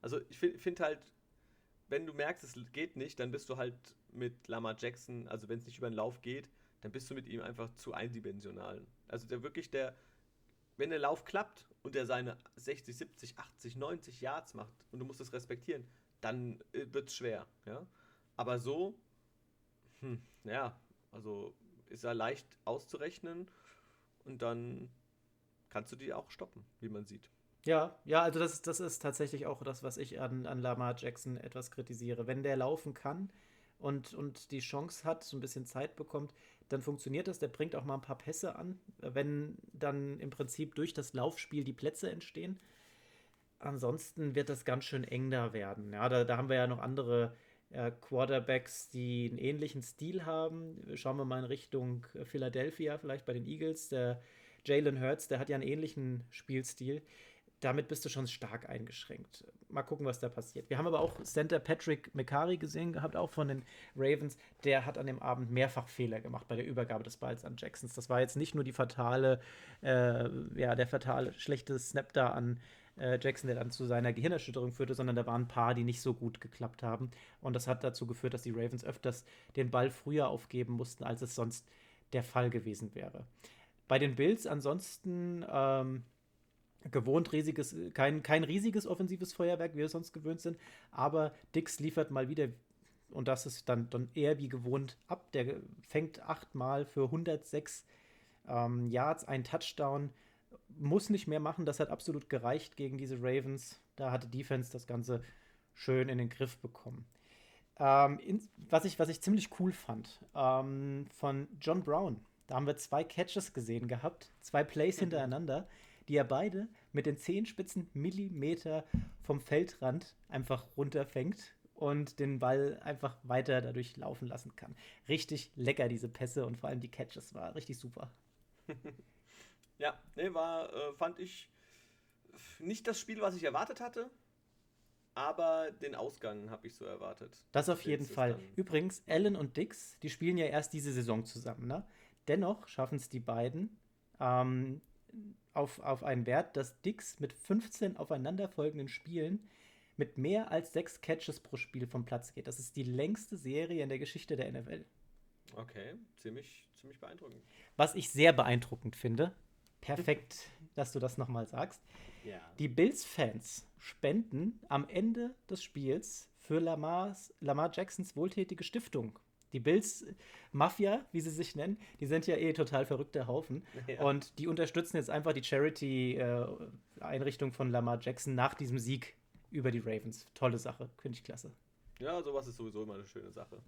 Also ich finde find halt, wenn du merkst, es geht nicht, dann bist du halt mit Lamar Jackson, also wenn es nicht über den Lauf geht, dann bist du mit ihm einfach zu eindimensional. Also der wirklich der, wenn der Lauf klappt und er seine 60, 70, 80, 90 Yards macht und du musst es respektieren, dann äh, wird es schwer. Ja? Aber so, hm, ja, also ist er leicht auszurechnen und dann kannst du die auch stoppen, wie man sieht. Ja, ja, also das, das ist tatsächlich auch das, was ich an, an Lamar Jackson etwas kritisiere. Wenn der laufen kann und, und die Chance hat, so ein bisschen Zeit bekommt, dann funktioniert das. Der bringt auch mal ein paar Pässe an, wenn dann im Prinzip durch das Laufspiel die Plätze entstehen. Ansonsten wird das ganz schön eng da werden. Ja, da, da haben wir ja noch andere äh, Quarterbacks, die einen ähnlichen Stil haben. Schauen wir mal in Richtung Philadelphia, vielleicht bei den Eagles. Der Jalen Hurts, der hat ja einen ähnlichen Spielstil. Damit bist du schon stark eingeschränkt. Mal gucken, was da passiert. Wir haben aber auch Center Patrick McCarry gesehen gehabt, auch von den Ravens. Der hat an dem Abend mehrfach Fehler gemacht bei der Übergabe des Balls an Jacksons. Das war jetzt nicht nur die fatale, äh, ja, der fatale schlechte Snap da an äh, Jackson, der dann zu seiner Gehirnerschütterung führte, sondern da waren ein paar, die nicht so gut geklappt haben. Und das hat dazu geführt, dass die Ravens öfters den Ball früher aufgeben mussten, als es sonst der Fall gewesen wäre. Bei den Bills ansonsten ähm, gewohnt riesiges, kein, kein riesiges offensives Feuerwerk, wie wir sonst gewöhnt sind, aber Dix liefert mal wieder, und das ist dann, dann eher wie gewohnt ab. Der fängt achtmal für 106 ähm, Yards, ein Touchdown muss nicht mehr machen. Das hat absolut gereicht gegen diese Ravens. Da hatte Defense das Ganze schön in den Griff bekommen. Ähm, in, was, ich, was ich ziemlich cool fand, ähm, von John Brown. Da haben wir zwei Catches gesehen gehabt, zwei Plays mhm. hintereinander, die er beide mit den Zehenspitzen Millimeter vom Feldrand einfach runterfängt und den Ball einfach weiter dadurch laufen lassen kann. Richtig lecker, diese Pässe und vor allem die Catches war richtig super. *laughs* Ja, ne, war, äh, fand ich nicht das Spiel, was ich erwartet hatte, aber den Ausgang habe ich so erwartet. Das auf jeden Fall. Übrigens, Allen und Dix, die spielen ja erst diese Saison zusammen, ne? Dennoch schaffen es die beiden ähm, auf, auf einen Wert, dass Dix mit 15 aufeinanderfolgenden Spielen mit mehr als sechs Catches pro Spiel vom Platz geht. Das ist die längste Serie in der Geschichte der NFL. Okay, ziemlich, ziemlich beeindruckend. Was ich sehr beeindruckend finde, Perfekt, dass du das nochmal sagst. Ja. Die Bills-Fans spenden am Ende des Spiels für Lamars, Lamar Jacksons wohltätige Stiftung. Die Bills Mafia, wie sie sich nennen, die sind ja eh total verrückte Haufen. Ja. Und die unterstützen jetzt einfach die Charity-Einrichtung äh, von Lamar Jackson nach diesem Sieg über die Ravens. Tolle Sache, finde ich klasse. Ja, sowas ist sowieso immer eine schöne Sache.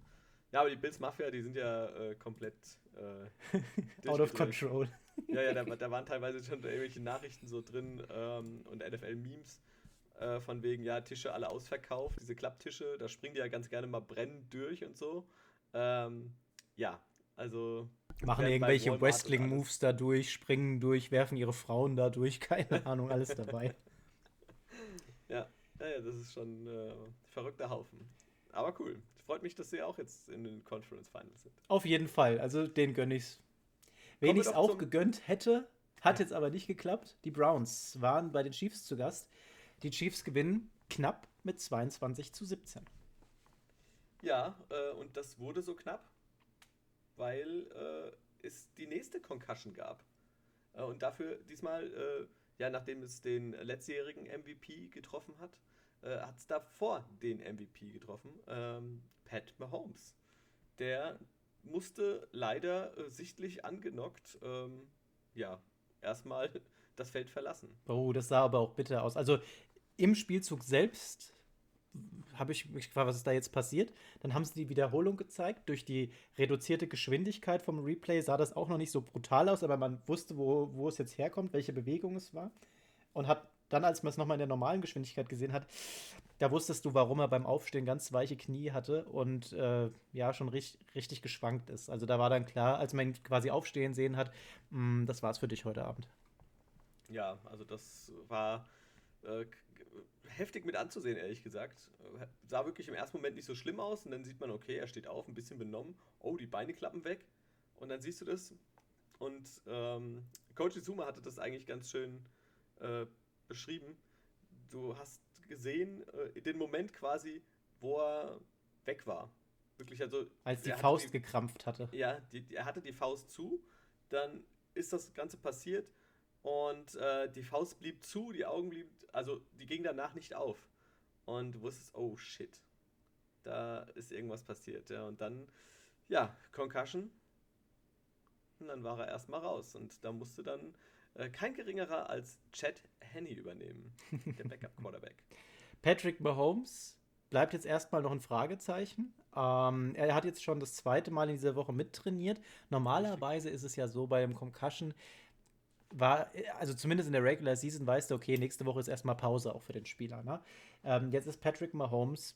Ja, aber die Bills Mafia, die sind ja äh, komplett äh, *laughs* out of control. Ja, ja, da, *laughs* da, waren teilweise schon irgendwelche Nachrichten so drin ähm, und NFL-Memes äh, von wegen, ja, Tische alle ausverkauft, diese Klapptische, da springen die ja ganz gerne mal brennend durch und so. Ähm, ja, also. Machen irgendwelche Wrestling-Moves da durch, springen durch, werfen ihre Frauen da durch, *laughs* keine Ahnung, alles dabei. ja, ja, das ist schon äh, verrückter Haufen. Aber cool. Freut mich, dass sie auch jetzt in den Conference Finals sind. Auf jeden Fall. Also den gönne ich's. Wen ich es auch gegönnt hätte, hat ja. jetzt aber nicht geklappt. Die Browns waren bei den Chiefs zu Gast. Die Chiefs gewinnen knapp mit 22 zu 17. Ja, äh, und das wurde so knapp, weil äh, es die nächste Concussion gab. Äh, und dafür diesmal, äh, ja, nachdem es den letztjährigen MVP getroffen hat, äh, hat es davor den MVP getroffen, ähm, Pat Mahomes. Der musste leider äh, sichtlich angenockt, ähm, ja, erstmal *laughs* das Feld verlassen. Oh, das sah aber auch bitter aus. Also im Spielzug selbst habe ich mich gefragt, was ist da jetzt passiert? Dann haben sie die Wiederholung gezeigt. Durch die reduzierte Geschwindigkeit vom Replay sah das auch noch nicht so brutal aus, aber man wusste, wo, wo es jetzt herkommt, welche Bewegung es war. Und hat dann, als man es nochmal in der normalen Geschwindigkeit gesehen hat, da wusstest du, warum er beim Aufstehen ganz weiche Knie hatte und äh, ja, schon richtig, richtig geschwankt ist. Also da war dann klar, als man ihn quasi aufstehen sehen hat, mh, mm, das war's für dich heute Abend. Ja, also das war äh, heftig mit anzusehen, ehrlich gesagt. Äh, sah wirklich im ersten Moment nicht so schlimm aus und dann sieht man, okay, er steht auf, ein bisschen benommen. Oh, die Beine klappen weg. Und dann siehst du das. Und ähm, Coach Izuma hatte das eigentlich ganz schön äh, beschrieben. Du hast gesehen, äh, den Moment quasi, wo er weg war. Wirklich, also. Als die Faust die, gekrampft hatte. Ja, die, er hatte die Faust zu, dann ist das Ganze passiert und äh, die Faust blieb zu, die Augen blieb, also die ging danach nicht auf. Und du wusstest, oh shit, da ist irgendwas passiert. Ja. Und dann, ja, Concussion. Und dann war er erstmal raus. Und da musste dann äh, kein geringerer als Chad Henney übernehmen, der Backup-Quarterback. *laughs* Patrick Mahomes bleibt jetzt erstmal noch ein Fragezeichen. Ähm, er hat jetzt schon das zweite Mal in dieser Woche mittrainiert. Normalerweise ist es ja so bei dem Concussion, war, also zumindest in der Regular Season weißt du, okay, nächste Woche ist erstmal Pause auch für den Spieler. Ne? Ähm, jetzt ist Patrick Mahomes,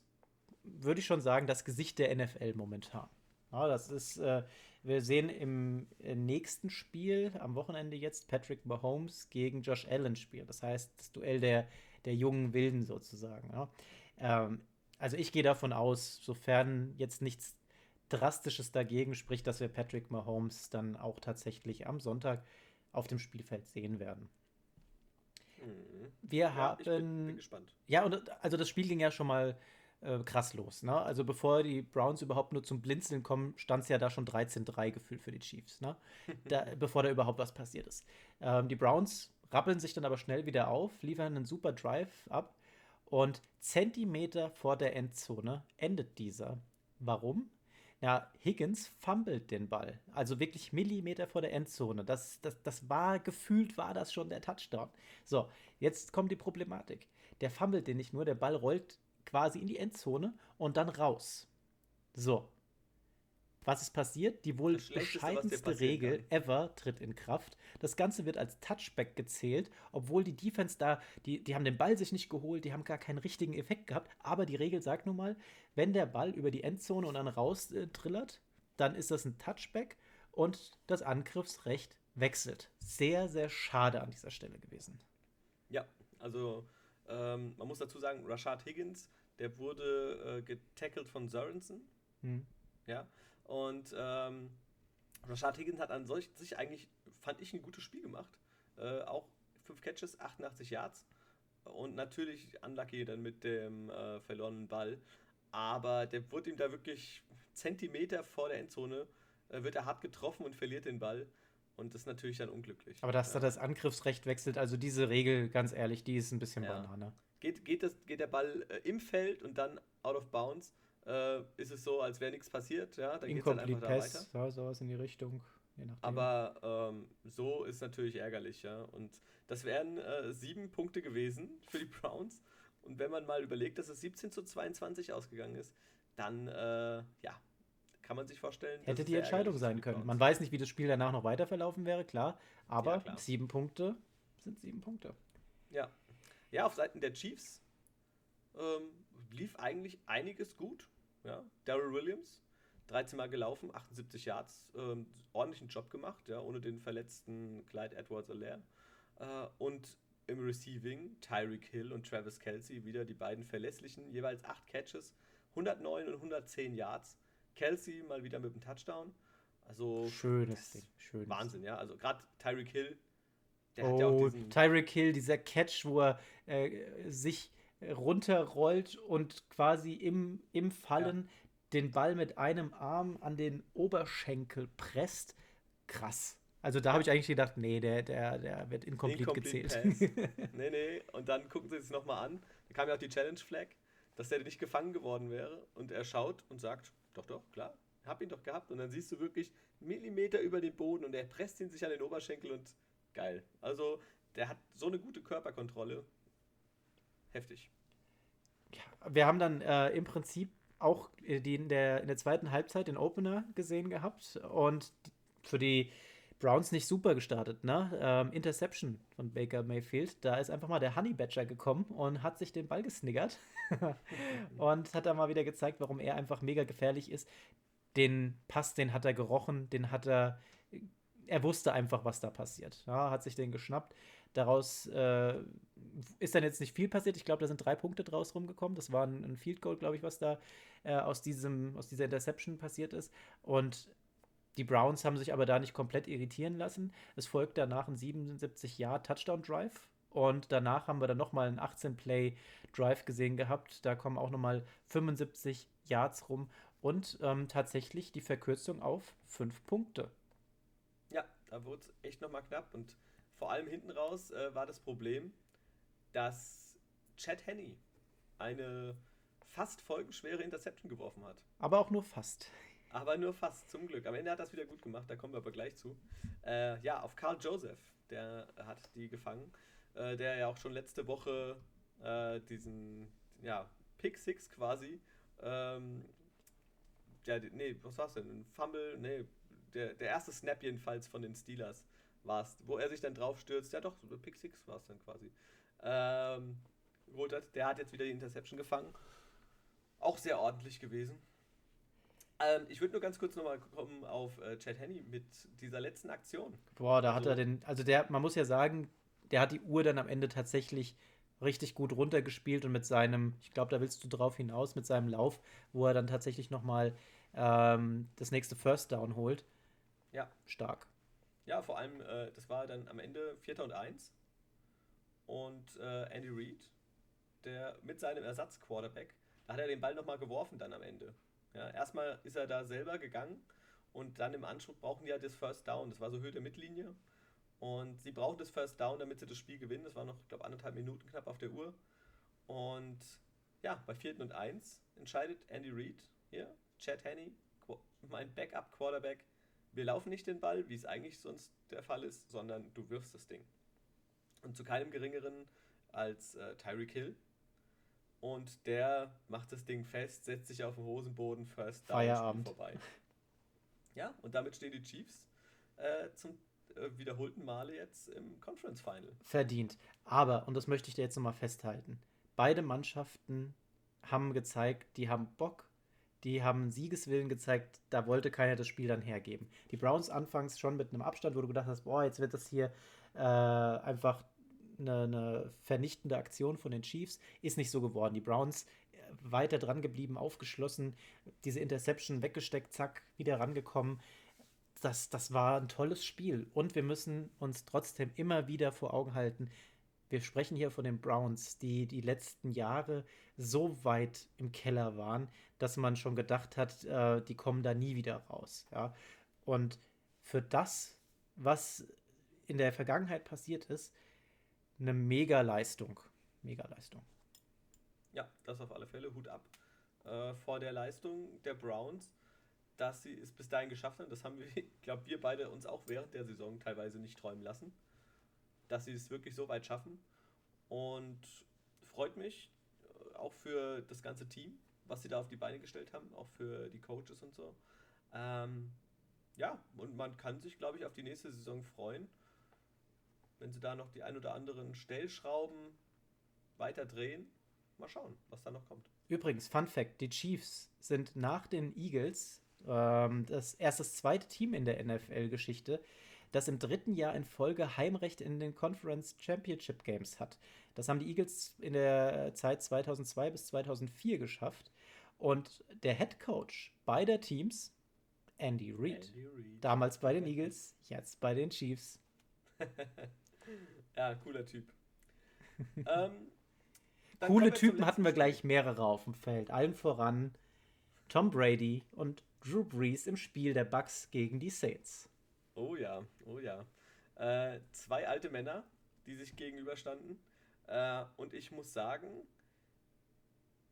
würde ich schon sagen, das Gesicht der NFL momentan. Ja, das ist, äh, wir sehen im äh, nächsten Spiel am Wochenende jetzt Patrick Mahomes gegen Josh Allen spielen. Das heißt, das Duell der, der jungen Wilden sozusagen. Ja? Ähm, also ich gehe davon aus, sofern jetzt nichts Drastisches dagegen spricht, dass wir Patrick Mahomes dann auch tatsächlich am Sonntag auf dem Spielfeld sehen werden. Mhm. Wir ja, haben. Ich bin, bin gespannt. Ja, und also das Spiel ging ja schon mal äh, krass los. Ne? Also bevor die Browns überhaupt nur zum Blinzeln kommen, stand es ja da schon 13-3 gefühlt für die Chiefs, ne? *laughs* da, bevor da überhaupt was passiert ist. Ähm, die Browns rappeln sich dann aber schnell wieder auf, liefern einen super Drive ab und Zentimeter vor der Endzone endet dieser. Warum? Ja, Higgins fummelt den Ball. Also wirklich Millimeter vor der Endzone. Das, das, das war, gefühlt war das schon der Touchdown. So, jetzt kommt die Problematik. Der fummelt den nicht nur, der Ball rollt quasi in die Endzone und dann raus. So. Was ist passiert? Die wohl bescheidenste Regel kann. ever tritt in Kraft. Das Ganze wird als Touchback gezählt, obwohl die Defense da, die, die haben den Ball sich nicht geholt, die haben gar keinen richtigen Effekt gehabt. Aber die Regel sagt nun mal, wenn der Ball über die Endzone und dann raus äh, trillert, dann ist das ein Touchback und das Angriffsrecht wechselt. Sehr, sehr schade an dieser Stelle gewesen. Ja, also ähm, man muss dazu sagen, Rashad Higgins, der wurde äh, getackelt von Sorensen. Hm. Ja. Und ähm, Rashad Higgins hat an solch, sich eigentlich, fand ich, ein gutes Spiel gemacht. Äh, auch fünf Catches, 88 Yards. Und natürlich unlucky dann mit dem äh, verlorenen Ball. Aber der wurde ihm da wirklich Zentimeter vor der Endzone, äh, wird er hart getroffen und verliert den Ball. Und das ist natürlich dann unglücklich. Aber dass ja. da das Angriffsrecht wechselt, also diese Regel, ganz ehrlich, die ist ein bisschen ja. Banane. Geht, geht, das, geht der Ball äh, im Feld und dann out of bounds, äh, ist es so, als wäre nichts passiert. Ja, dann geht es halt einfach da Pass, weiter. Ja, sowas in die Richtung. Aber ähm, so ist natürlich ärgerlich, ja. Und das wären äh, sieben Punkte gewesen *laughs* für die Browns. Und wenn man mal überlegt, dass es 17 zu 22 ausgegangen ist, dann, äh, ja, kann man sich vorstellen. Hätte die Entscheidung sein können. Man weiß nicht, wie das Spiel danach noch weiter verlaufen wäre, klar. Aber ja, klar. sieben Punkte sind sieben Punkte. Ja. Ja, auf Seiten der Chiefs ähm, lief eigentlich einiges gut. Ja. Daryl Williams, 13 Mal gelaufen, 78 Yards, ähm, ordentlichen Job gemacht, ja, ohne den verletzten Clyde Edwards-Alaire. Äh, und im Receiving Tyreek Hill und Travis Kelsey, wieder die beiden verlässlichen, jeweils 8 Catches, 109 und 110 Yards. Kelsey mal wieder mit dem Touchdown. Also schönes Ding, schönes. Wahnsinn, ja. Also gerade Tyreek Hill, der oh, hat ja auch oh, diesen Tyreek Hill, dieser Catch, wo er äh, sich runterrollt und quasi im, im Fallen ja. den Ball mit einem Arm an den Oberschenkel presst. Krass. Also da habe ich eigentlich gedacht, nee, der, der, der wird incomplete gezählt. *laughs* nee, nee. Und dann gucken sie es nochmal an. Da kam ja auch die Challenge Flag, dass der nicht gefangen geworden wäre. Und er schaut und sagt, doch, doch, klar, hab ihn doch gehabt. Und dann siehst du wirklich Millimeter über den Boden und er presst ihn sich an den Oberschenkel und geil. Also, der hat so eine gute Körperkontrolle. Heftig. Ja, wir haben dann äh, im Prinzip auch die in der, in der zweiten Halbzeit den Opener gesehen gehabt und für die Browns nicht super gestartet, ne? Ähm, Interception von Baker Mayfield. Da ist einfach mal der Honey Badger gekommen und hat sich den Ball gesniggert. *laughs* und hat da mal wieder gezeigt, warum er einfach mega gefährlich ist. Den Pass, den hat er gerochen, den hat er. Er wusste einfach, was da passiert. Ja, hat sich den geschnappt. Daraus äh, ist dann jetzt nicht viel passiert. Ich glaube, da sind drei Punkte draus rumgekommen. Das war ein, ein Field Goal, glaube ich, was da äh, aus, diesem, aus dieser Interception passiert ist. Und die Browns haben sich aber da nicht komplett irritieren lassen. Es folgt danach ein 77 Jahr Touchdown Drive und danach haben wir dann nochmal einen 18-Play Drive gesehen gehabt. Da kommen auch nochmal 75 Yards rum und ähm, tatsächlich die Verkürzung auf 5 Punkte. Ja, da wurde es echt nochmal knapp und vor allem hinten raus äh, war das Problem, dass Chad Henney eine fast folgenschwere Interception geworfen hat. Aber auch nur fast. Aber nur fast, zum Glück. Am Ende hat das wieder gut gemacht, da kommen wir aber gleich zu. Äh, ja, auf Carl Joseph, der hat die gefangen, äh, der ja auch schon letzte Woche äh, diesen, ja, Pick Six quasi, ähm, ja, nee, was war's denn? Ein Fumble, nee, der, der erste Snap jedenfalls von den Steelers war es, wo er sich dann drauf stürzt, ja doch, Pick Six war es dann quasi. Ähm, der hat jetzt wieder die Interception gefangen. Auch sehr ordentlich gewesen. Ähm, ich würde nur ganz kurz nochmal kommen auf äh, Chad Henney mit dieser letzten Aktion. Boah, da also, hat er den, also der, man muss ja sagen, der hat die Uhr dann am Ende tatsächlich richtig gut runtergespielt und mit seinem, ich glaube, da willst du drauf hinaus, mit seinem Lauf, wo er dann tatsächlich nochmal ähm, das nächste First Down holt. Ja. Stark. Ja, vor allem, äh, das war dann am Ende Vierter und Eins. Und äh, Andy Reid, der mit seinem Ersatz-Quarterback, da hat er den Ball nochmal geworfen dann am Ende. Ja, erstmal ist er da selber gegangen und dann im Anschluss brauchen die ja das First Down. Das war so Höhe der Mittellinie. Und sie brauchen das First Down, damit sie das Spiel gewinnen. Das war noch, ich glaube, anderthalb Minuten knapp auf der Uhr. Und ja, bei vierten und eins entscheidet Andy Reid hier, Chad Henney, mein Backup-Quarterback. Wir laufen nicht den Ball, wie es eigentlich sonst der Fall ist, sondern du wirfst das Ding. Und zu keinem geringeren als äh, Tyreek Hill, und der macht das Ding fest, setzt sich auf den Hosenboden, First Down, Feierabend. vorbei. Ja, und damit stehen die Chiefs äh, zum äh, wiederholten Male jetzt im Conference Final. Verdient. Aber, und das möchte ich dir jetzt nochmal festhalten, beide Mannschaften haben gezeigt, die haben Bock, die haben Siegeswillen gezeigt, da wollte keiner das Spiel dann hergeben. Die Browns anfangs schon mit einem Abstand, wo du gedacht hast, boah, jetzt wird das hier äh, einfach eine, eine, vernichtende Aktion von den Chiefs. Ist nicht so geworden. Die Browns äh, weiter dran geblieben, aufgeschlossen, diese Interception weggesteckt, zack, wieder rangekommen. Das, das war ein tolles Spiel. Und wir müssen uns trotzdem immer wieder vor Augen halten, wir sprechen hier von den Browns, die die letzten Jahre so weit im Keller waren, dass man schon gedacht hat, äh, die kommen da nie wieder raus. Ja? Und für das, was in der Vergangenheit passiert ist, eine Mega-Leistung. Mega-Leistung. Ja, das auf alle Fälle. Hut ab äh, vor der Leistung der Browns, dass sie es bis dahin geschafft haben. Das haben wir, *laughs* ich glaube, wir beide uns auch während der Saison teilweise nicht träumen lassen, dass sie es wirklich so weit schaffen. Und freut mich äh, auch für das ganze Team, was sie da auf die Beine gestellt haben, auch für die Coaches und so. Ähm, ja, und man kann sich, glaube ich, auf die nächste Saison freuen wenn sie da noch die ein oder anderen Stellschrauben weiter drehen, mal schauen, was da noch kommt. Übrigens, Fun Fact: Die Chiefs sind nach den Eagles ähm, das erst das zweite Team in der NFL-Geschichte, das im dritten Jahr in Folge Heimrecht in den Conference Championship Games hat. Das haben die Eagles in der Zeit 2002 bis 2004 geschafft. Und der Head Coach beider Teams, Andy Reid, Andy Reid. damals bei den *laughs* Eagles, jetzt bei den Chiefs. *laughs* Ja, cooler Typ. *laughs* ähm, Coole Typen hatten wir gleich mehrere auf dem Feld. Allen voran Tom Brady und Drew Brees im Spiel der Bucks gegen die Saints. Oh ja, oh ja. Äh, zwei alte Männer, die sich gegenüberstanden. Äh, und ich muss sagen,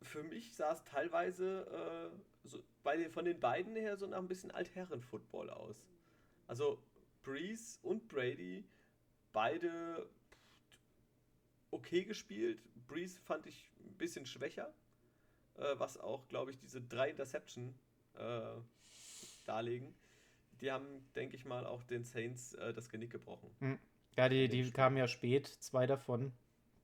für mich sah es teilweise äh, so bei den, von den beiden her so nach ein bisschen Altherren-Football aus. Also Brees und Brady beide okay gespielt. Breeze fand ich ein bisschen schwächer. äh, was auch, glaube ich, diese drei Interception äh, darlegen. Die haben, denke ich mal, auch den Saints äh, das Genick gebrochen. Hm. Ja, die, die kamen ja spät, zwei davon.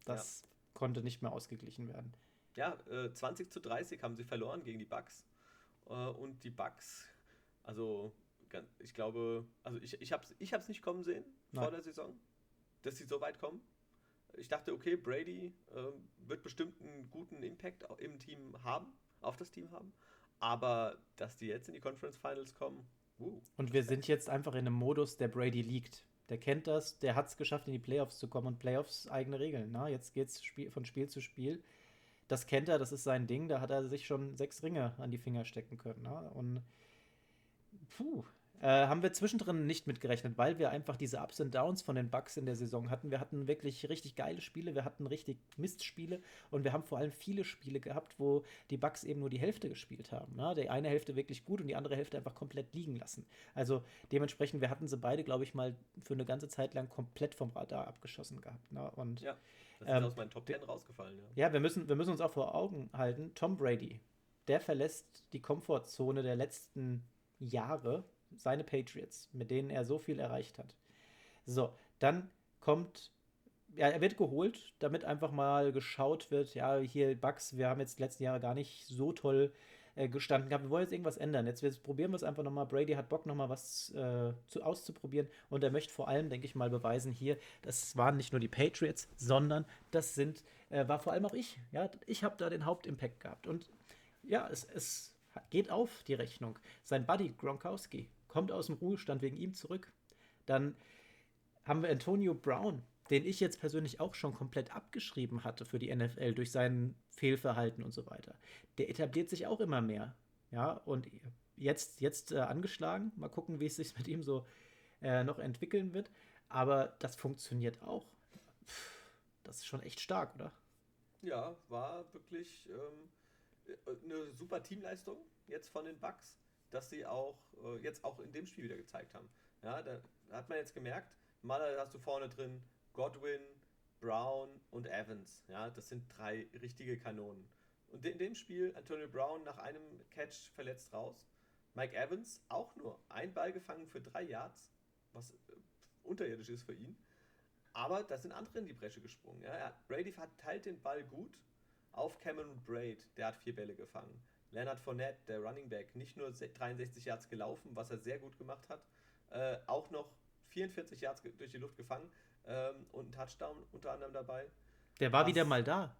Das ja. konnte nicht mehr ausgeglichen werden. Ja, 20 zu 30 haben sie verloren gegen die Bucks. und die Bucks, also ich glaube, also ich, ich habe es ich hab's nicht kommen sehen Nein. vor der Saison, dass sie so weit kommen. Ich dachte, okay, Brady äh, wird bestimmt einen guten Impact im Team haben, auf das Team haben. Aber dass die jetzt in die Conference Finals kommen. Uh, und wir sind jetzt einfach in einem Modus, der Brady liegt. Der kennt das, der hat es geschafft, in die Playoffs zu kommen und Playoffs eigene Regeln. Na? Ne? Jetzt geht es Spiel, von Spiel zu Spiel. Das kennt er, das ist sein Ding. Da hat er sich schon sechs Ringe an die Finger stecken können. Na? Ne? Und puh, äh, haben wir zwischendrin nicht mitgerechnet, weil wir einfach diese Ups und Downs von den Bugs in der Saison hatten. Wir hatten wirklich richtig geile Spiele, wir hatten richtig Mistspiele und wir haben vor allem viele Spiele gehabt, wo die Bugs eben nur die Hälfte gespielt haben. Ne? Die eine Hälfte wirklich gut und die andere Hälfte einfach komplett liegen lassen. Also dementsprechend, wir hatten sie beide, glaube ich, mal für eine ganze Zeit lang komplett vom Radar abgeschossen gehabt. Ne? Und, ja, das ist ähm, aus meinen Top 10 rausgefallen. Ja, ja wir, müssen, wir müssen uns auch vor Augen halten, Tom Brady, der verlässt die Komfortzone der letzten Jahre seine Patriots, mit denen er so viel erreicht hat. So, dann kommt, ja, er wird geholt, damit einfach mal geschaut wird, ja, hier Bugs, wir haben jetzt die letzten Jahre gar nicht so toll äh, gestanden gehabt, wir wollen jetzt irgendwas ändern. Jetzt, probieren wir es einfach nochmal. Brady hat Bock, nochmal was äh, zu, auszuprobieren und er möchte vor allem, denke ich mal, beweisen hier, das waren nicht nur die Patriots, sondern das sind, äh, war vor allem auch ich. Ja, ich habe da den Hauptimpact gehabt und ja, es, es geht auf die Rechnung. Sein Buddy Gronkowski kommt aus dem Ruhestand wegen ihm zurück. Dann haben wir Antonio Brown, den ich jetzt persönlich auch schon komplett abgeschrieben hatte für die NFL durch sein Fehlverhalten und so weiter. Der etabliert sich auch immer mehr. Ja, und jetzt, jetzt äh, angeschlagen. Mal gucken, wie es sich mit ihm so äh, noch entwickeln wird. Aber das funktioniert auch. das ist schon echt stark, oder? Ja, war wirklich ähm, eine super Teamleistung jetzt von den Bucks dass sie auch äh, jetzt auch in dem Spiel wieder gezeigt haben. Ja, da hat man jetzt gemerkt, mal hast du vorne drin Godwin, Brown und Evans. Ja, das sind drei richtige Kanonen. Und in dem Spiel Antonio Brown nach einem Catch verletzt raus. Mike Evans auch nur ein Ball gefangen für drei Yards, was äh, unterirdisch ist für ihn. Aber da sind andere in die Bresche gesprungen. Ja. Brady verteilt den Ball gut auf Cameron Braid, der hat vier Bälle gefangen. Leonard Fournette, der Running Back, nicht nur 63 Yards gelaufen, was er sehr gut gemacht hat, äh, auch noch 44 Yards durch die Luft gefangen ähm, und ein Touchdown unter anderem dabei. Der war was, wieder mal da.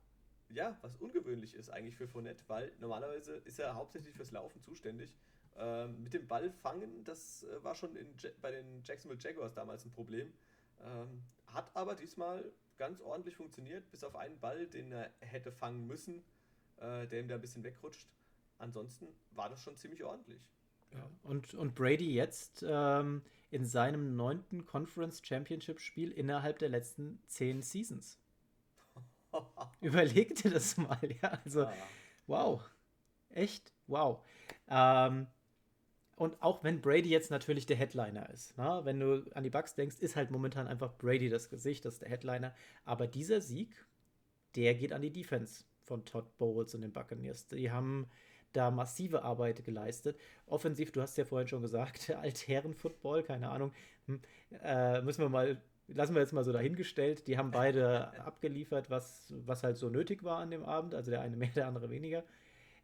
Ja, was ungewöhnlich ist eigentlich für Fournette, weil normalerweise ist er hauptsächlich fürs Laufen zuständig. Ähm, mit dem Ball fangen, das äh, war schon bei den Jacksonville Jaguars damals ein Problem. Ähm, hat aber diesmal ganz ordentlich funktioniert, bis auf einen Ball, den er hätte fangen müssen, äh, der ihm da ein bisschen wegrutscht ansonsten war das schon ziemlich ordentlich. Ja. Und, und Brady jetzt ähm, in seinem neunten Conference Championship Spiel innerhalb der letzten zehn Seasons. *laughs* Überleg dir das mal, ja. Also, ja. wow. Echt, wow. Ähm, und auch wenn Brady jetzt natürlich der Headliner ist, na, ne? wenn du an die Bucks denkst, ist halt momentan einfach Brady das Gesicht, das ist der Headliner. Aber dieser Sieg, der geht an die Defense von Todd Bowles und den Buccaneers. Die haben da massive Arbeit geleistet. Offensiv, du hast ja vorhin schon gesagt, *laughs* Altherren-Football, keine Ahnung, hm, äh, müssen wir mal, lassen wir jetzt mal so dahingestellt. Die haben beide *laughs* abgeliefert, was, was halt so nötig war an dem Abend, also der eine mehr, der andere weniger.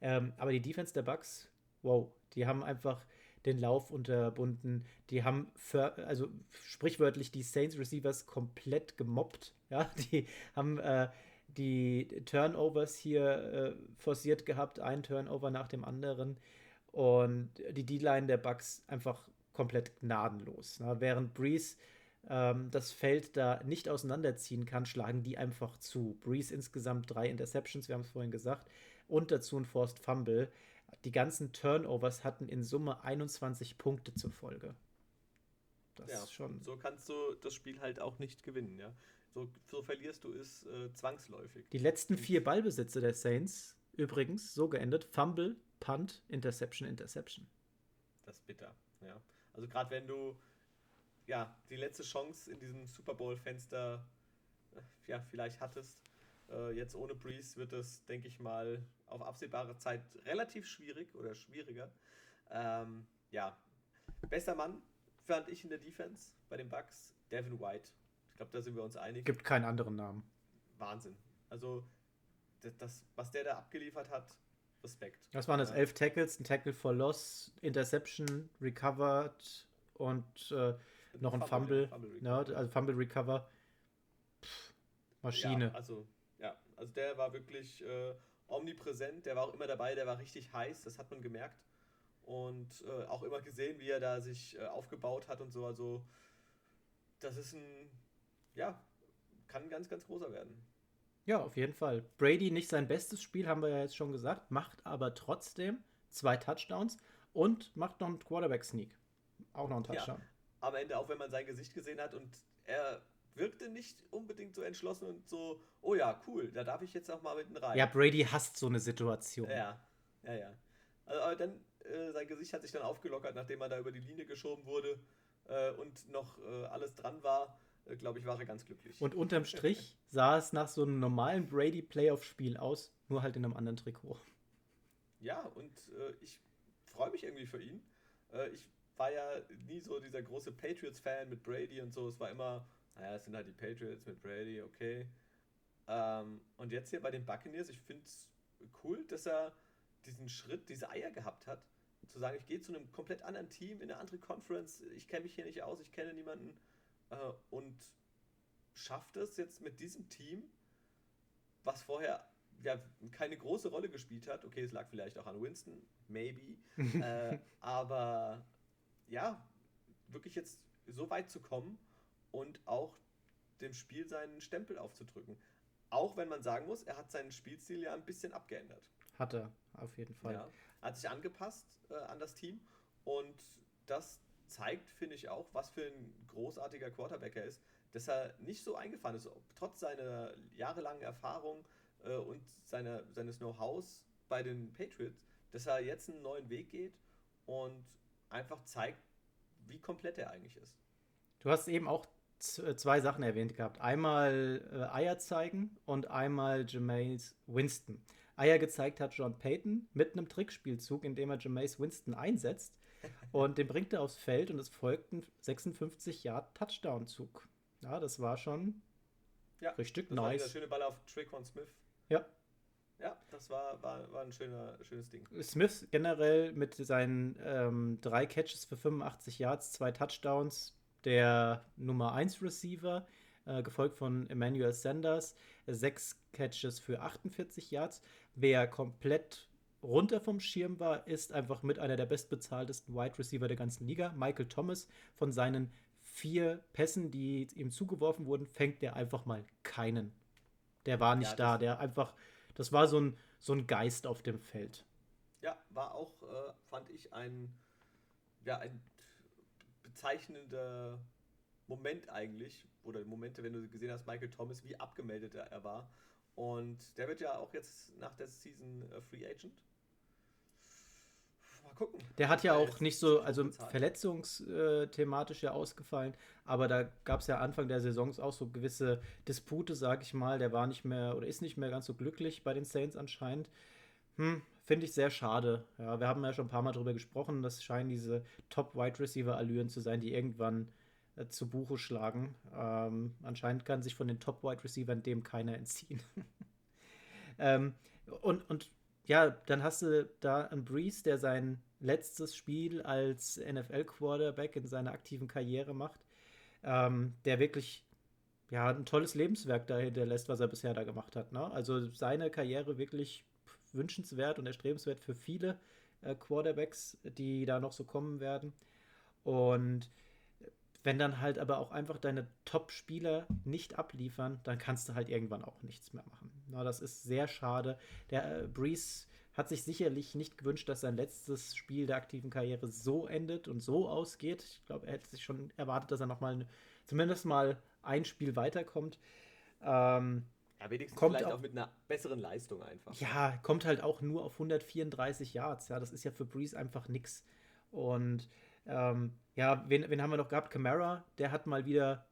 Ähm, aber die Defense der Bucks, wow, die haben einfach den Lauf unterbunden. Die haben für, also sprichwörtlich die Saints Receivers komplett gemobbt. Ja, *laughs* die haben äh, die Turnovers hier äh, forciert gehabt, ein Turnover nach dem anderen. Und die D-Line der Bucks einfach komplett gnadenlos. Ne? Während Breeze ähm, das Feld da nicht auseinanderziehen kann, schlagen die einfach zu. Breeze insgesamt drei Interceptions, wir haben es vorhin gesagt, und dazu ein Forced Fumble. Die ganzen Turnovers hatten in Summe 21 Punkte zur Folge. Das ja, ist schon. So kannst du das Spiel halt auch nicht gewinnen, ja. So, so verlierst du es äh, zwangsläufig. Die letzten vier Ballbesitze der Saints übrigens so geendet: Fumble, Punt, Interception, Interception. Das ist bitter, ja. Also gerade wenn du ja die letzte Chance in diesem Super Bowl Fenster äh, ja vielleicht hattest Äh, jetzt ohne Breeze wird es, denke ich mal, auf absehbare Zeit relativ schwierig oder schwieriger. Ähm, ja, bester Mann fand ich in der Defense bei den Bucks Devin White. Ich glaube, da sind wir uns einig. Gibt keinen anderen Namen. Wahnsinn. Also, das, das was der da abgeliefert hat, Respekt. Das waren jetzt elf Tackles, ein Tackle for Loss, Interception, Recovered und äh, noch ein Fumble. Fumble, Fumble ja, also Fumble Recover. Pff, Maschine. Ja, also, ja, also der war wirklich äh, omnipräsent, der war auch immer dabei, der war richtig heiß, das hat man gemerkt. Und äh, auch immer gesehen, wie er da sich äh, aufgebaut hat und so. Also, das ist ein, ja, kann ganz, ganz großer werden. Ja, auf jeden Fall. Brady nicht sein bestes Spiel, haben wir ja jetzt schon gesagt, macht aber trotzdem zwei Touchdowns und macht noch einen Quarterback-Sneak. Auch noch einen Touchdown. Ja, am Ende, auch wenn man sein Gesicht gesehen hat und er wirkte nicht unbedingt so entschlossen und so, oh ja, cool, da darf ich jetzt auch mal mitten rein. Ja, Brady hasst so eine Situation. Ja, ja, ja. Also, aber dann, äh, sein Gesicht hat sich dann aufgelockert, nachdem er da über die Linie geschoben wurde äh, und noch äh, alles dran war glaube ich, war er ganz glücklich. Und unterm Strich *laughs* sah es nach so einem normalen Brady-Playoff-Spiel aus, nur halt in einem anderen Trikot. Ja, und äh, ich freue mich irgendwie für ihn. Äh, ich war ja nie so dieser große Patriots-Fan mit Brady und so. Es war immer, naja, es sind halt die Patriots mit Brady, okay. Ähm, und jetzt hier bei den Buccaneers, ich finde es cool, dass er diesen Schritt, diese Eier gehabt hat, zu sagen, ich gehe zu einem komplett anderen Team in eine andere Conference, ich kenne mich hier nicht aus, ich kenne niemanden äh, und schafft es jetzt mit diesem Team, was vorher ja keine große Rolle gespielt hat. Okay, es lag vielleicht auch an Winston, maybe. *laughs* äh, aber ja, wirklich jetzt so weit zu kommen und auch dem Spiel seinen Stempel aufzudrücken. Auch wenn man sagen muss, er hat seinen Spielstil ja ein bisschen abgeändert. Hat er, auf jeden Fall. Ja, hat sich angepasst äh, an das Team und das zeigt, finde ich auch, was für ein großartiger Quarterback er ist, dass er nicht so eingefahren ist, trotz seiner jahrelangen Erfahrung äh, und seiner, seines Know-hows bei den Patriots, dass er jetzt einen neuen Weg geht und einfach zeigt, wie komplett er eigentlich ist. Du hast eben auch äh, zwei Sachen erwähnt gehabt. Einmal äh, Eier zeigen und einmal Jameis Winston. Eier gezeigt hat John Payton mit einem Trickspielzug, in dem er Jameis Winston einsetzt. Und den bringt er aufs Feld und es folgt ein 56 Yard Touchdown-Zug. Ja, das war schon ja, richtig das nice. War dieser schöne Ball auf Traquan Smith. Ja. Ja, das war, war, war ein schöner, schönes Ding. Smith generell mit seinen ähm, drei Catches für 85 Yards, zwei Touchdowns, der Nummer 1 Receiver, äh, gefolgt von Emmanuel Sanders, sechs Catches für 48 Yards. Wer komplett runter vom Schirm war, ist einfach mit einer der bestbezahltesten Wide Receiver der ganzen Liga. Michael Thomas von seinen vier Pässen, die ihm zugeworfen wurden, fängt er einfach mal keinen. Der war nicht ja, da, der einfach, das war so ein, so ein Geist auf dem Feld. Ja, war auch, äh, fand ich, ein, ja, ein bezeichnender Moment eigentlich, oder Momente, wenn du gesehen hast, Michael Thomas, wie abgemeldet er war. Und der wird ja auch jetzt nach der Season äh, Free Agent mal gucken. Der hat ja auch nicht so, also verletzungsthematisch ja ausgefallen, aber da gab es ja Anfang der Saisons auch so gewisse Dispute, sag ich mal. Der war nicht mehr oder ist nicht mehr ganz so glücklich bei den Saints anscheinend. Hm, finde ich sehr schade. Ja, wir haben ja schon ein paar Mal drüber gesprochen. Das scheinen diese Top-Wide-Receiver-Allüren zu sein, die irgendwann äh, zu Buche schlagen. Ähm, anscheinend kann sich von den Top-Wide-Receivern dem keiner entziehen. *laughs* ähm, und, und ja, dann hast du da einen Breeze, der sein letztes Spiel als NFL-Quarterback in seiner aktiven Karriere macht, ähm, der wirklich ja, ein tolles Lebenswerk dahinter lässt, was er bisher da gemacht hat. Ne? Also seine Karriere wirklich wünschenswert und erstrebenswert für viele äh, Quarterbacks, die da noch so kommen werden. Und wenn dann halt aber auch einfach deine Top-Spieler nicht abliefern, dann kannst du halt irgendwann auch nichts mehr machen. Na, das ist sehr schade. Der äh, Breeze hat sich sicherlich nicht gewünscht, dass sein letztes Spiel der aktiven Karriere so endet und so ausgeht. Ich glaube, er hätte sich schon erwartet, dass er noch mal zumindest mal ein Spiel weiterkommt. Ähm, ja, wenigstens kommt vielleicht auch, auch, mit einer besseren Leistung einfach. Ja, kommt halt auch nur auf 134 Yards. Ja, das ist ja für Breeze einfach nix. Und ähm, ja, wen, wen haben wir noch gehabt? Camara, der hat mal wieder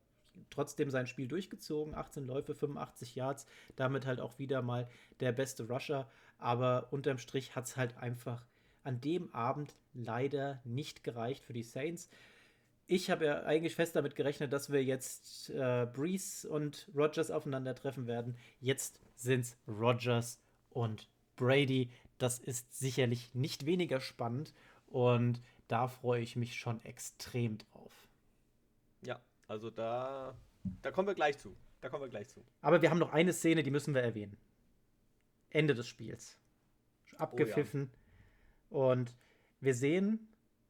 trotzdem sein Spiel durchgezogen, 18 Läufe, 85 Yards, damit halt auch wieder mal der beste Rusher, aber unterm Strich hat es halt einfach an dem Abend leider nicht gereicht für die Saints. Ich habe ja eigentlich fest damit gerechnet, dass wir jetzt äh, Breeze und Rogers aufeinandertreffen werden. Jetzt sind es Rogers und Brady. Das ist sicherlich nicht weniger spannend und da freue ich mich schon extrem drauf. Ja, also da, da kommen wir gleich zu. Da kommen wir gleich zu. Aber wir haben noch eine Szene, die müssen wir erwähnen. Ende des Spiels. Abgepfiffen. Oh ja. Und wir sehen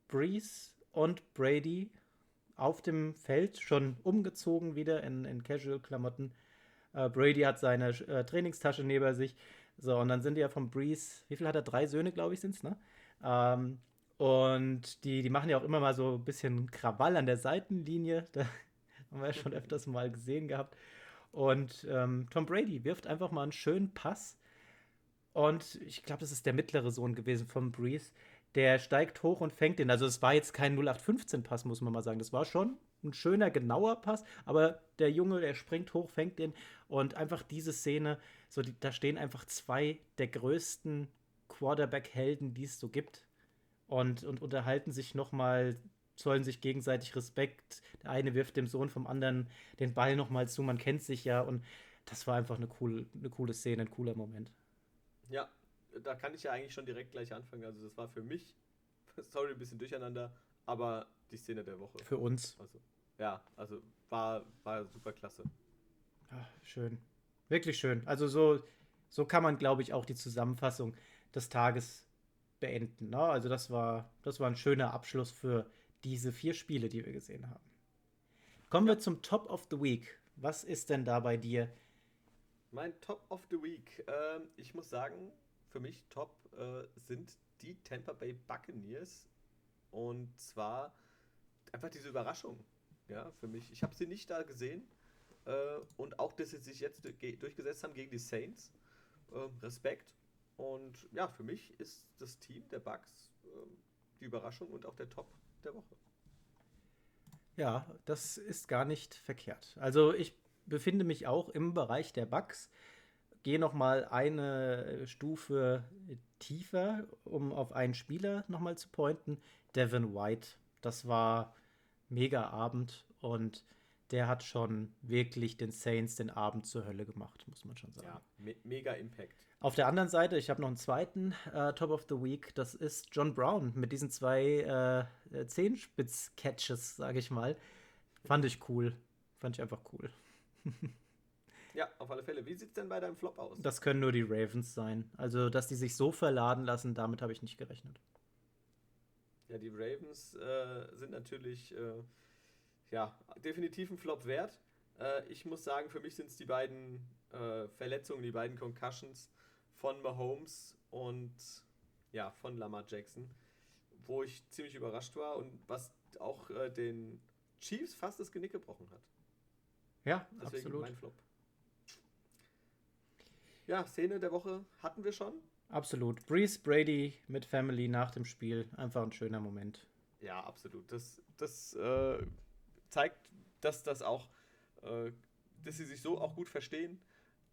Breeze und Brady auf dem Feld schon umgezogen wieder in, in Casual-Klamotten. Äh, Brady hat seine äh, Trainingstasche neben sich. So, und dann sind die ja vom Breeze, wie viel hat er? Drei Söhne, glaube ich, sind es, ne? Ähm, und die, die machen ja auch immer mal so ein bisschen Krawall an der Seitenlinie. *laughs* Da haben wir ja schon öfters mal gesehen gehabt. Und ähm, Tom Brady wirft einfach mal einen schönen Pass. Und ich glaube, das ist der mittlere Sohn gewesen von Breeze. Der steigt hoch und fängt den. Also es war jetzt kein 0815-Pass, muss man mal sagen. Das war schon ein schöner, genauer Pass. Aber der Junge, der springt hoch, fängt den. Und einfach diese Szene, so die, da stehen einfach zwei der größten Quarterback-Helden, die es so gibt und, und unterhalten sich nochmal, zollen sich gegenseitig Respekt. Der eine wirft dem Sohn vom anderen den Ball nochmal zu, man kennt sich ja und das war einfach eine coole, eine coole Szene, ein cooler Moment. Ja, da kann ich ja eigentlich schon direkt gleich anfangen. Also das war für mich, *laughs* sorry, ein bisschen durcheinander, aber die Szene der Woche. Für uns. Also, ja, also war, war super klasse. Ach, schön. Wirklich schön. Also so, so kann man, glaube ich, auch die Zusammenfassung des Tages beenden. Ne? Also das war, das war ein schöner Abschluss für diese vier Spiele, die wir gesehen haben. Kommen ja. wir zum Top of the Week. Was ist denn da bei dir? Mein Top of the Week. Äh, ich muss sagen, für mich Top äh, sind die Tampa Bay Buccaneers. Und zwar einfach diese Überraschung. Ja, für mich. Ich habe sie nicht da gesehen. Äh, und auch, dass sie sich jetzt durchgesetzt haben gegen die Saints. Ähm, Respekt. Und ja, für mich ist das Team der Bugs äh, die Überraschung und auch der Top der Woche. Ja, das ist gar nicht verkehrt. Also ich befinde mich auch im Bereich der Bugs. Gehe noch mal eine Stufe tiefer, um auf einen Spieler noch mal zu pointen. Devin White. Das war mega Abend und der hat schon wirklich den Saints den Abend zur Hölle gemacht, muss man schon sagen. Ja, me mega Impact. Auf der anderen Seite, ich habe noch einen zweiten äh, Top of the Week, das ist John Brown mit diesen zwei äh, Zehenspitz-Catches, sage ich mal. Fand ich cool. Fand ich einfach cool. ja, auf alle Fälle. Wie sieht es denn bei deinem Flop aus? Das können nur die Ravens sein. Also, dass die sich so verladen lassen, damit habe ich nicht gerechnet. Ja, die Ravens äh, sind natürlich äh, ja, definitiv ein Flop wert. Äh, ich muss sagen, für mich sind es die beiden äh, Verletzungen, die beiden Concussions von Mahomes und ja, von Lamar Jackson, wo ich ziemlich überrascht war und was auch äh, den Chiefs fast das Genick gebrochen hat. Ja, Deswegen absolut. mein Flop. Ja, Szene der Woche hatten wir schon. Absolut. Breeze Brady mit Family nach dem Spiel. Einfach ein schöner Moment. Ja, absolut. Das, das äh, zeigt, dass das auch, äh, dass sie sich so auch gut verstehen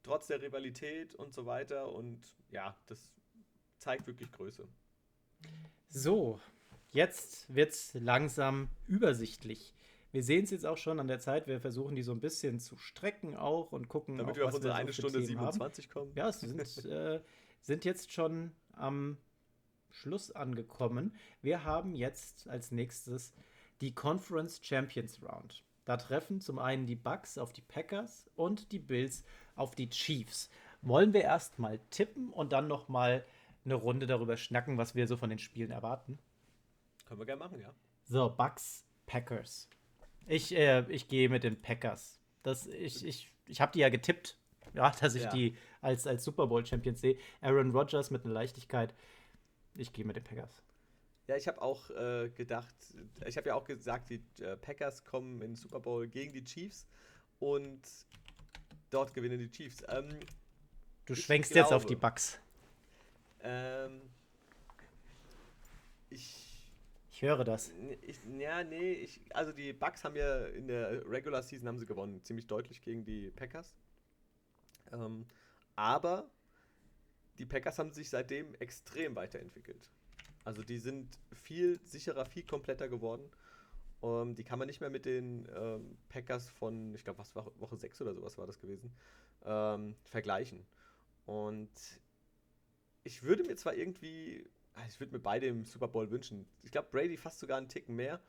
trotz der Rivalität und so weiter. Und ja, das zeigt wirklich Größe. So, jetzt wird es langsam übersichtlich. Wir sehen es jetzt auch schon an der Zeit. Wir versuchen die so ein bisschen zu strecken auch und gucken, damit auch, wir auf unsere eine Stunde Themen 27 haben. kommen. Ja, sie sind, *laughs* äh, sind jetzt schon am Schluss angekommen. Wir haben jetzt als nächstes die Conference Champions Round. Da treffen zum einen die Bucks auf die Packers und die Bills auf die Chiefs. Wollen wir erstmal tippen und dann noch mal eine Runde darüber schnacken, was wir so von den Spielen erwarten? Können wir gerne machen, ja. So, Bucks, Packers. Ich, äh, ich gehe mit den Packers. Das, ich ich, ich habe die ja getippt, ja, *laughs* dass ich ja. die als, als Super Bowl Champions sehe. Aaron Rodgers mit einer Leichtigkeit. Ich gehe mit den Packers. Ja, ich habe auch äh, gedacht, ich habe ja auch gesagt, die äh, Packers kommen in den Super Bowl gegen die Chiefs und dort gewinnen die Chiefs. Ähm, du schwenkst glaube, jetzt auf die Bucks. Ähm, ich, ich höre das. Ich, ja, nee, ich, also die Bucks haben ja in der Regular Season haben sie gewonnen, ziemlich deutlich gegen die Packers. Ähm, aber die Packers haben sich seitdem extrem weiterentwickelt. Also die sind viel sicherer, viel kompletter geworden. Um, ähm, die kann man nicht mehr mit den ähm, Packers von, ich glaube, was war Woche 6 oder sowas war das gewesen, ähm, vergleichen. Und ich würde mir zwar irgendwie, ah, ich würde mir beide im Super Bowl wünschen. Ich glaube, Brady fast sogar einen Ticken mehr,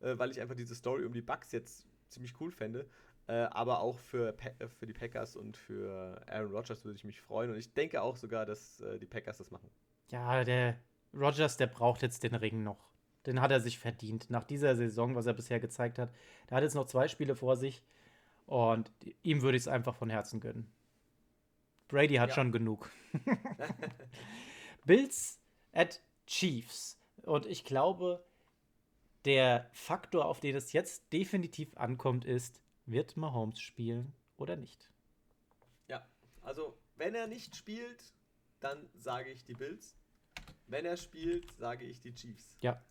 äh, weil ich einfach diese Story um die Bucks jetzt ziemlich cool fände. Äh, aber auch für, äh, für die Packers und für Aaron Rodgers würde ich mich freuen. Und ich denke auch sogar, dass äh, die Packers das machen. Ja, der Rodgers, der braucht jetzt den Ring noch. Den hat er sich verdient. Nach dieser Saison, was er bisher gezeigt hat. Der hat jetzt noch zwei Spiele vor sich. Und ihm würde ich es einfach von Herzen gönnen. Brady hat ja. schon genug. *laughs* *laughs* Bills at Chiefs. Und ich glaube, der Faktor, auf den es jetzt definitiv ankommt, ist, wird Mahomes spielen oder nicht? Ja, also wenn er nicht spielt, dann sage ich die Bills. Wenn er spielt, sage ich die Chiefs. Ja.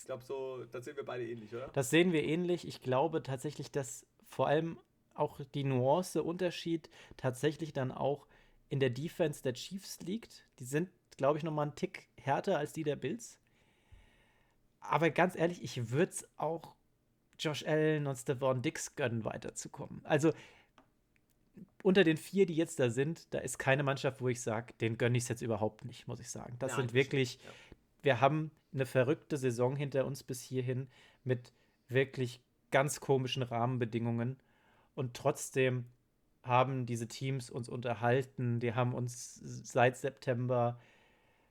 Ich glaube, so, das sehen wir beide ähnlich, oder? Das sehen wir ähnlich. Ich glaube tatsächlich, dass vor allem auch die Nuance, Unterschied tatsächlich dann auch in der Defense der Chiefs liegt. Die sind, glaube ich, nochmal einen Tick härter als die der Bills. Aber ganz ehrlich, ich würde es auch Josh Allen und Stephon Dix gönnen, weiterzukommen. Also unter den vier, die jetzt da sind, da ist keine Mannschaft, wo ich sage, den gönne ich es jetzt überhaupt nicht, muss ich sagen. Das Nein, sind wirklich, ja. Wir haben eine verrückte Saison hinter uns bis hierhin mit wirklich ganz komischen Rahmenbedingungen und trotzdem haben diese Teams uns unterhalten, die haben uns seit September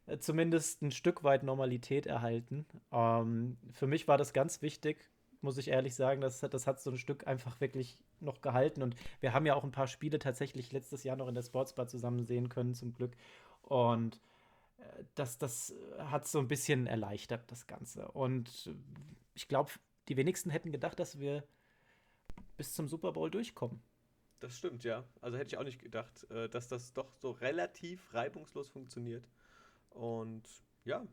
äh, zumindest ein Stück weit Normalität erhalten. Ähm, für mich war das ganz wichtig, muss ich ehrlich sagen. Das, das hat so ein Stück einfach wirklich noch gehalten. Und wir haben ja auch ein paar Spiele tatsächlich letztes Jahr noch in der Sportsbar zusammen sehen können, zum Glück. Und das, das hat so ein bisschen erleichtert, das Ganze. Und ich glaube, die wenigsten hätten gedacht, dass wir bis zum Super Bowl durchkommen. Das stimmt, ja. Also hätte ich auch nicht gedacht, äh, dass das doch so relativ reibungslos funktioniert. Und ja,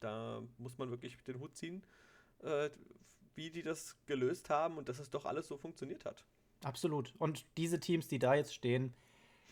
da muss man wirklich den Hut ziehen äh, wie die das gelöst haben und dass es doch alles so funktioniert hat. Absolut. Und diese Teams, die da jetzt stehen,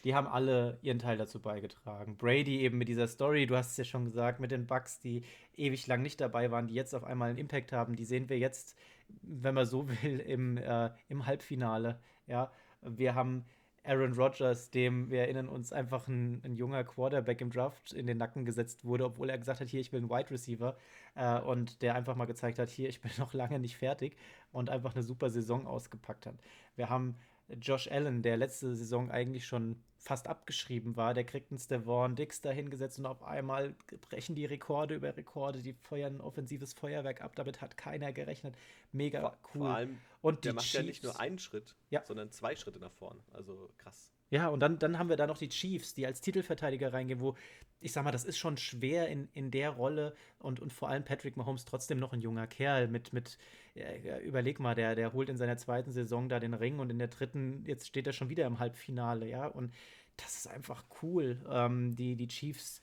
die haben alle ihren Teil dazu beigetragen. Brady eben mit dieser Story, du hast es ja schon gesagt, mit den Bucks, die ewig lang nicht dabei waren, die jetzt auf einmal einen Impact haben, die sehen wir jetzt, wenn man so *laughs* will, im, äh, im Halbfinale. Ja, wir haben Aaron Rodgers, dem, wir erinnern uns, einfach ein, ein, junger Quarterback im Draft in den Nacken gesetzt wurde, obwohl er gesagt hat, hier, ich will einen Wide Receiver. Äh, und der einfach mal gezeigt hat, hier, ich bin *laughs* noch lange nicht fertig und einfach eine super Saison ausgepackt hat. Wir haben Josh Allen, der letzte Saison eigentlich schon fast abgeschrieben war, der kriegt einen Stevon Dix da hingesetzt und auf einmal brechen die Rekorde über Rekorde, die feuern ein offensives Feuerwerk ab, damit hat keiner gerechnet. Mega vor, cool. Vor allem, und der macht Chiefs, ja nicht nur einen Schritt, ja. sondern zwei Schritte nach vorn. Also krass. Ja, und dann, dann haben wir da noch die Chiefs, die als Titelverteidiger reingehen, wo ich sag mal, das ist schon schwer in, in der Rolle und, und vor allem Patrick Mahomes trotzdem noch ein junger Kerl mit, mit äh, überleg mal, der, der holt in seiner zweiten Saison da den Ring und in der dritten, jetzt steht er schon wieder im Halbfinale, ja, und das ist einfach cool. Ähm, die, die Chiefs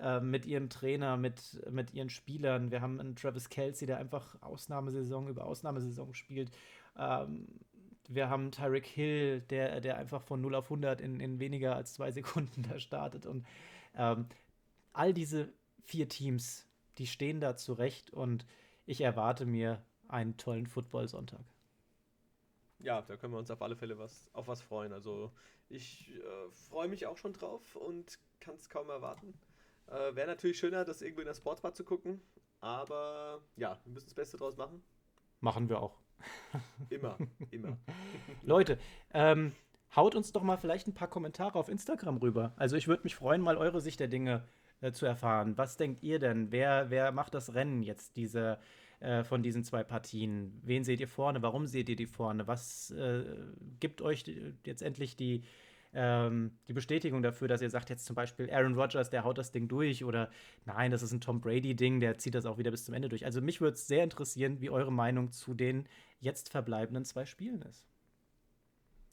äh, mit ihrem Trainer, mit, mit ihren Spielern. Wir haben einen Travis Kelsey, der einfach Ausnahmesaison über Ausnahmesaison spielt. Ähm, wir haben Tyreek Hill, der, der einfach von 0 auf 100 in, in weniger als zwei Sekunden *laughs* da startet. Und ähm, all diese vier Teams, die stehen da zurecht und ich erwarte mir einen tollen Football-Sonntag. Ja, da können wir uns auf alle Fälle was, auf was freuen. Also ich äh, freue mich auch schon drauf und kann es kaum erwarten. Äh, Wäre natürlich schöner, das irgendwo in der Sportsbar zu gucken, aber ja, wir müssen das Beste draus machen. Machen wir auch. *laughs* Immer, immer. Leute, ähm, haut uns doch mal vielleicht ein paar Kommentare auf Instagram rüber. Also ich würde mich freuen, mal eure Sicht der Dinge äh, zu erfahren. Was denkt ihr denn? Wer, wer macht das Rennen jetzt diese, äh, von diesen zwei Partien? Wen seht ihr vorne? Warum seht ihr die vorne? Was äh, gibt euch jetzt endlich die, ähm, die Bestätigung dafür, dass ihr sagt, jetzt zum Beispiel Aaron Rodgers, der haut das Ding durch oder nein, das ist ein Tom Brady-Ding, der zieht das auch wieder bis zum Ende durch. Also mich würde es sehr interessieren, wie eure Meinung zu den jetzt verbleibenden zwei Spielen ist.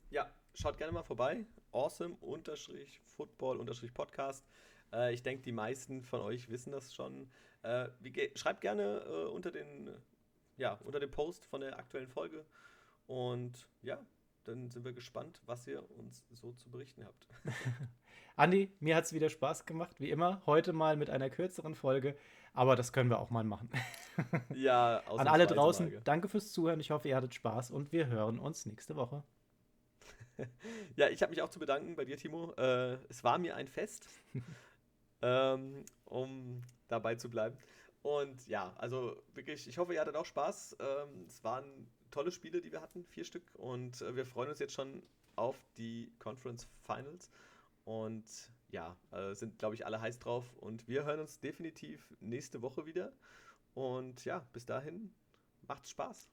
Ja, schaut gerne mal vorbei. Awesome-Football-Podcast. Äh, ich denke, die meisten von euch wissen das schon. Äh, schreibt gerne äh, unter, den, ja, unter dem Post von der aktuellen Folge. Und ja, dann sind wir gespannt, was ihr uns so zu berichten habt. *laughs* Andi, mir hat es wieder Spaß gemacht, wie immer. Heute mal mit einer kürzeren Folge, aber das können wir auch mal machen. *laughs* Ja, An alle draußen, Frage. danke fürs Zuhören. Ich hoffe, ihr hattet Spaß und wir hören uns nächste Woche. *laughs* ja, ich habe mich auch zu bedanken bei dir, Timo. Äh, es war mir ein Fest, ähm, um dabei zu bleiben. Und ja, also wirklich, ich hoffe, ihr hattet auch Spaß. Ähm, es waren tolle Spiele, die wir hatten, vier Stück. Und äh, wir freuen uns jetzt schon auf die Conference Finals. Und ja, äh, sind, glaube ich, alle heiß drauf. Und wir hören uns definitiv nächste Woche wieder. Und ja, bis dahin, macht's Spaß.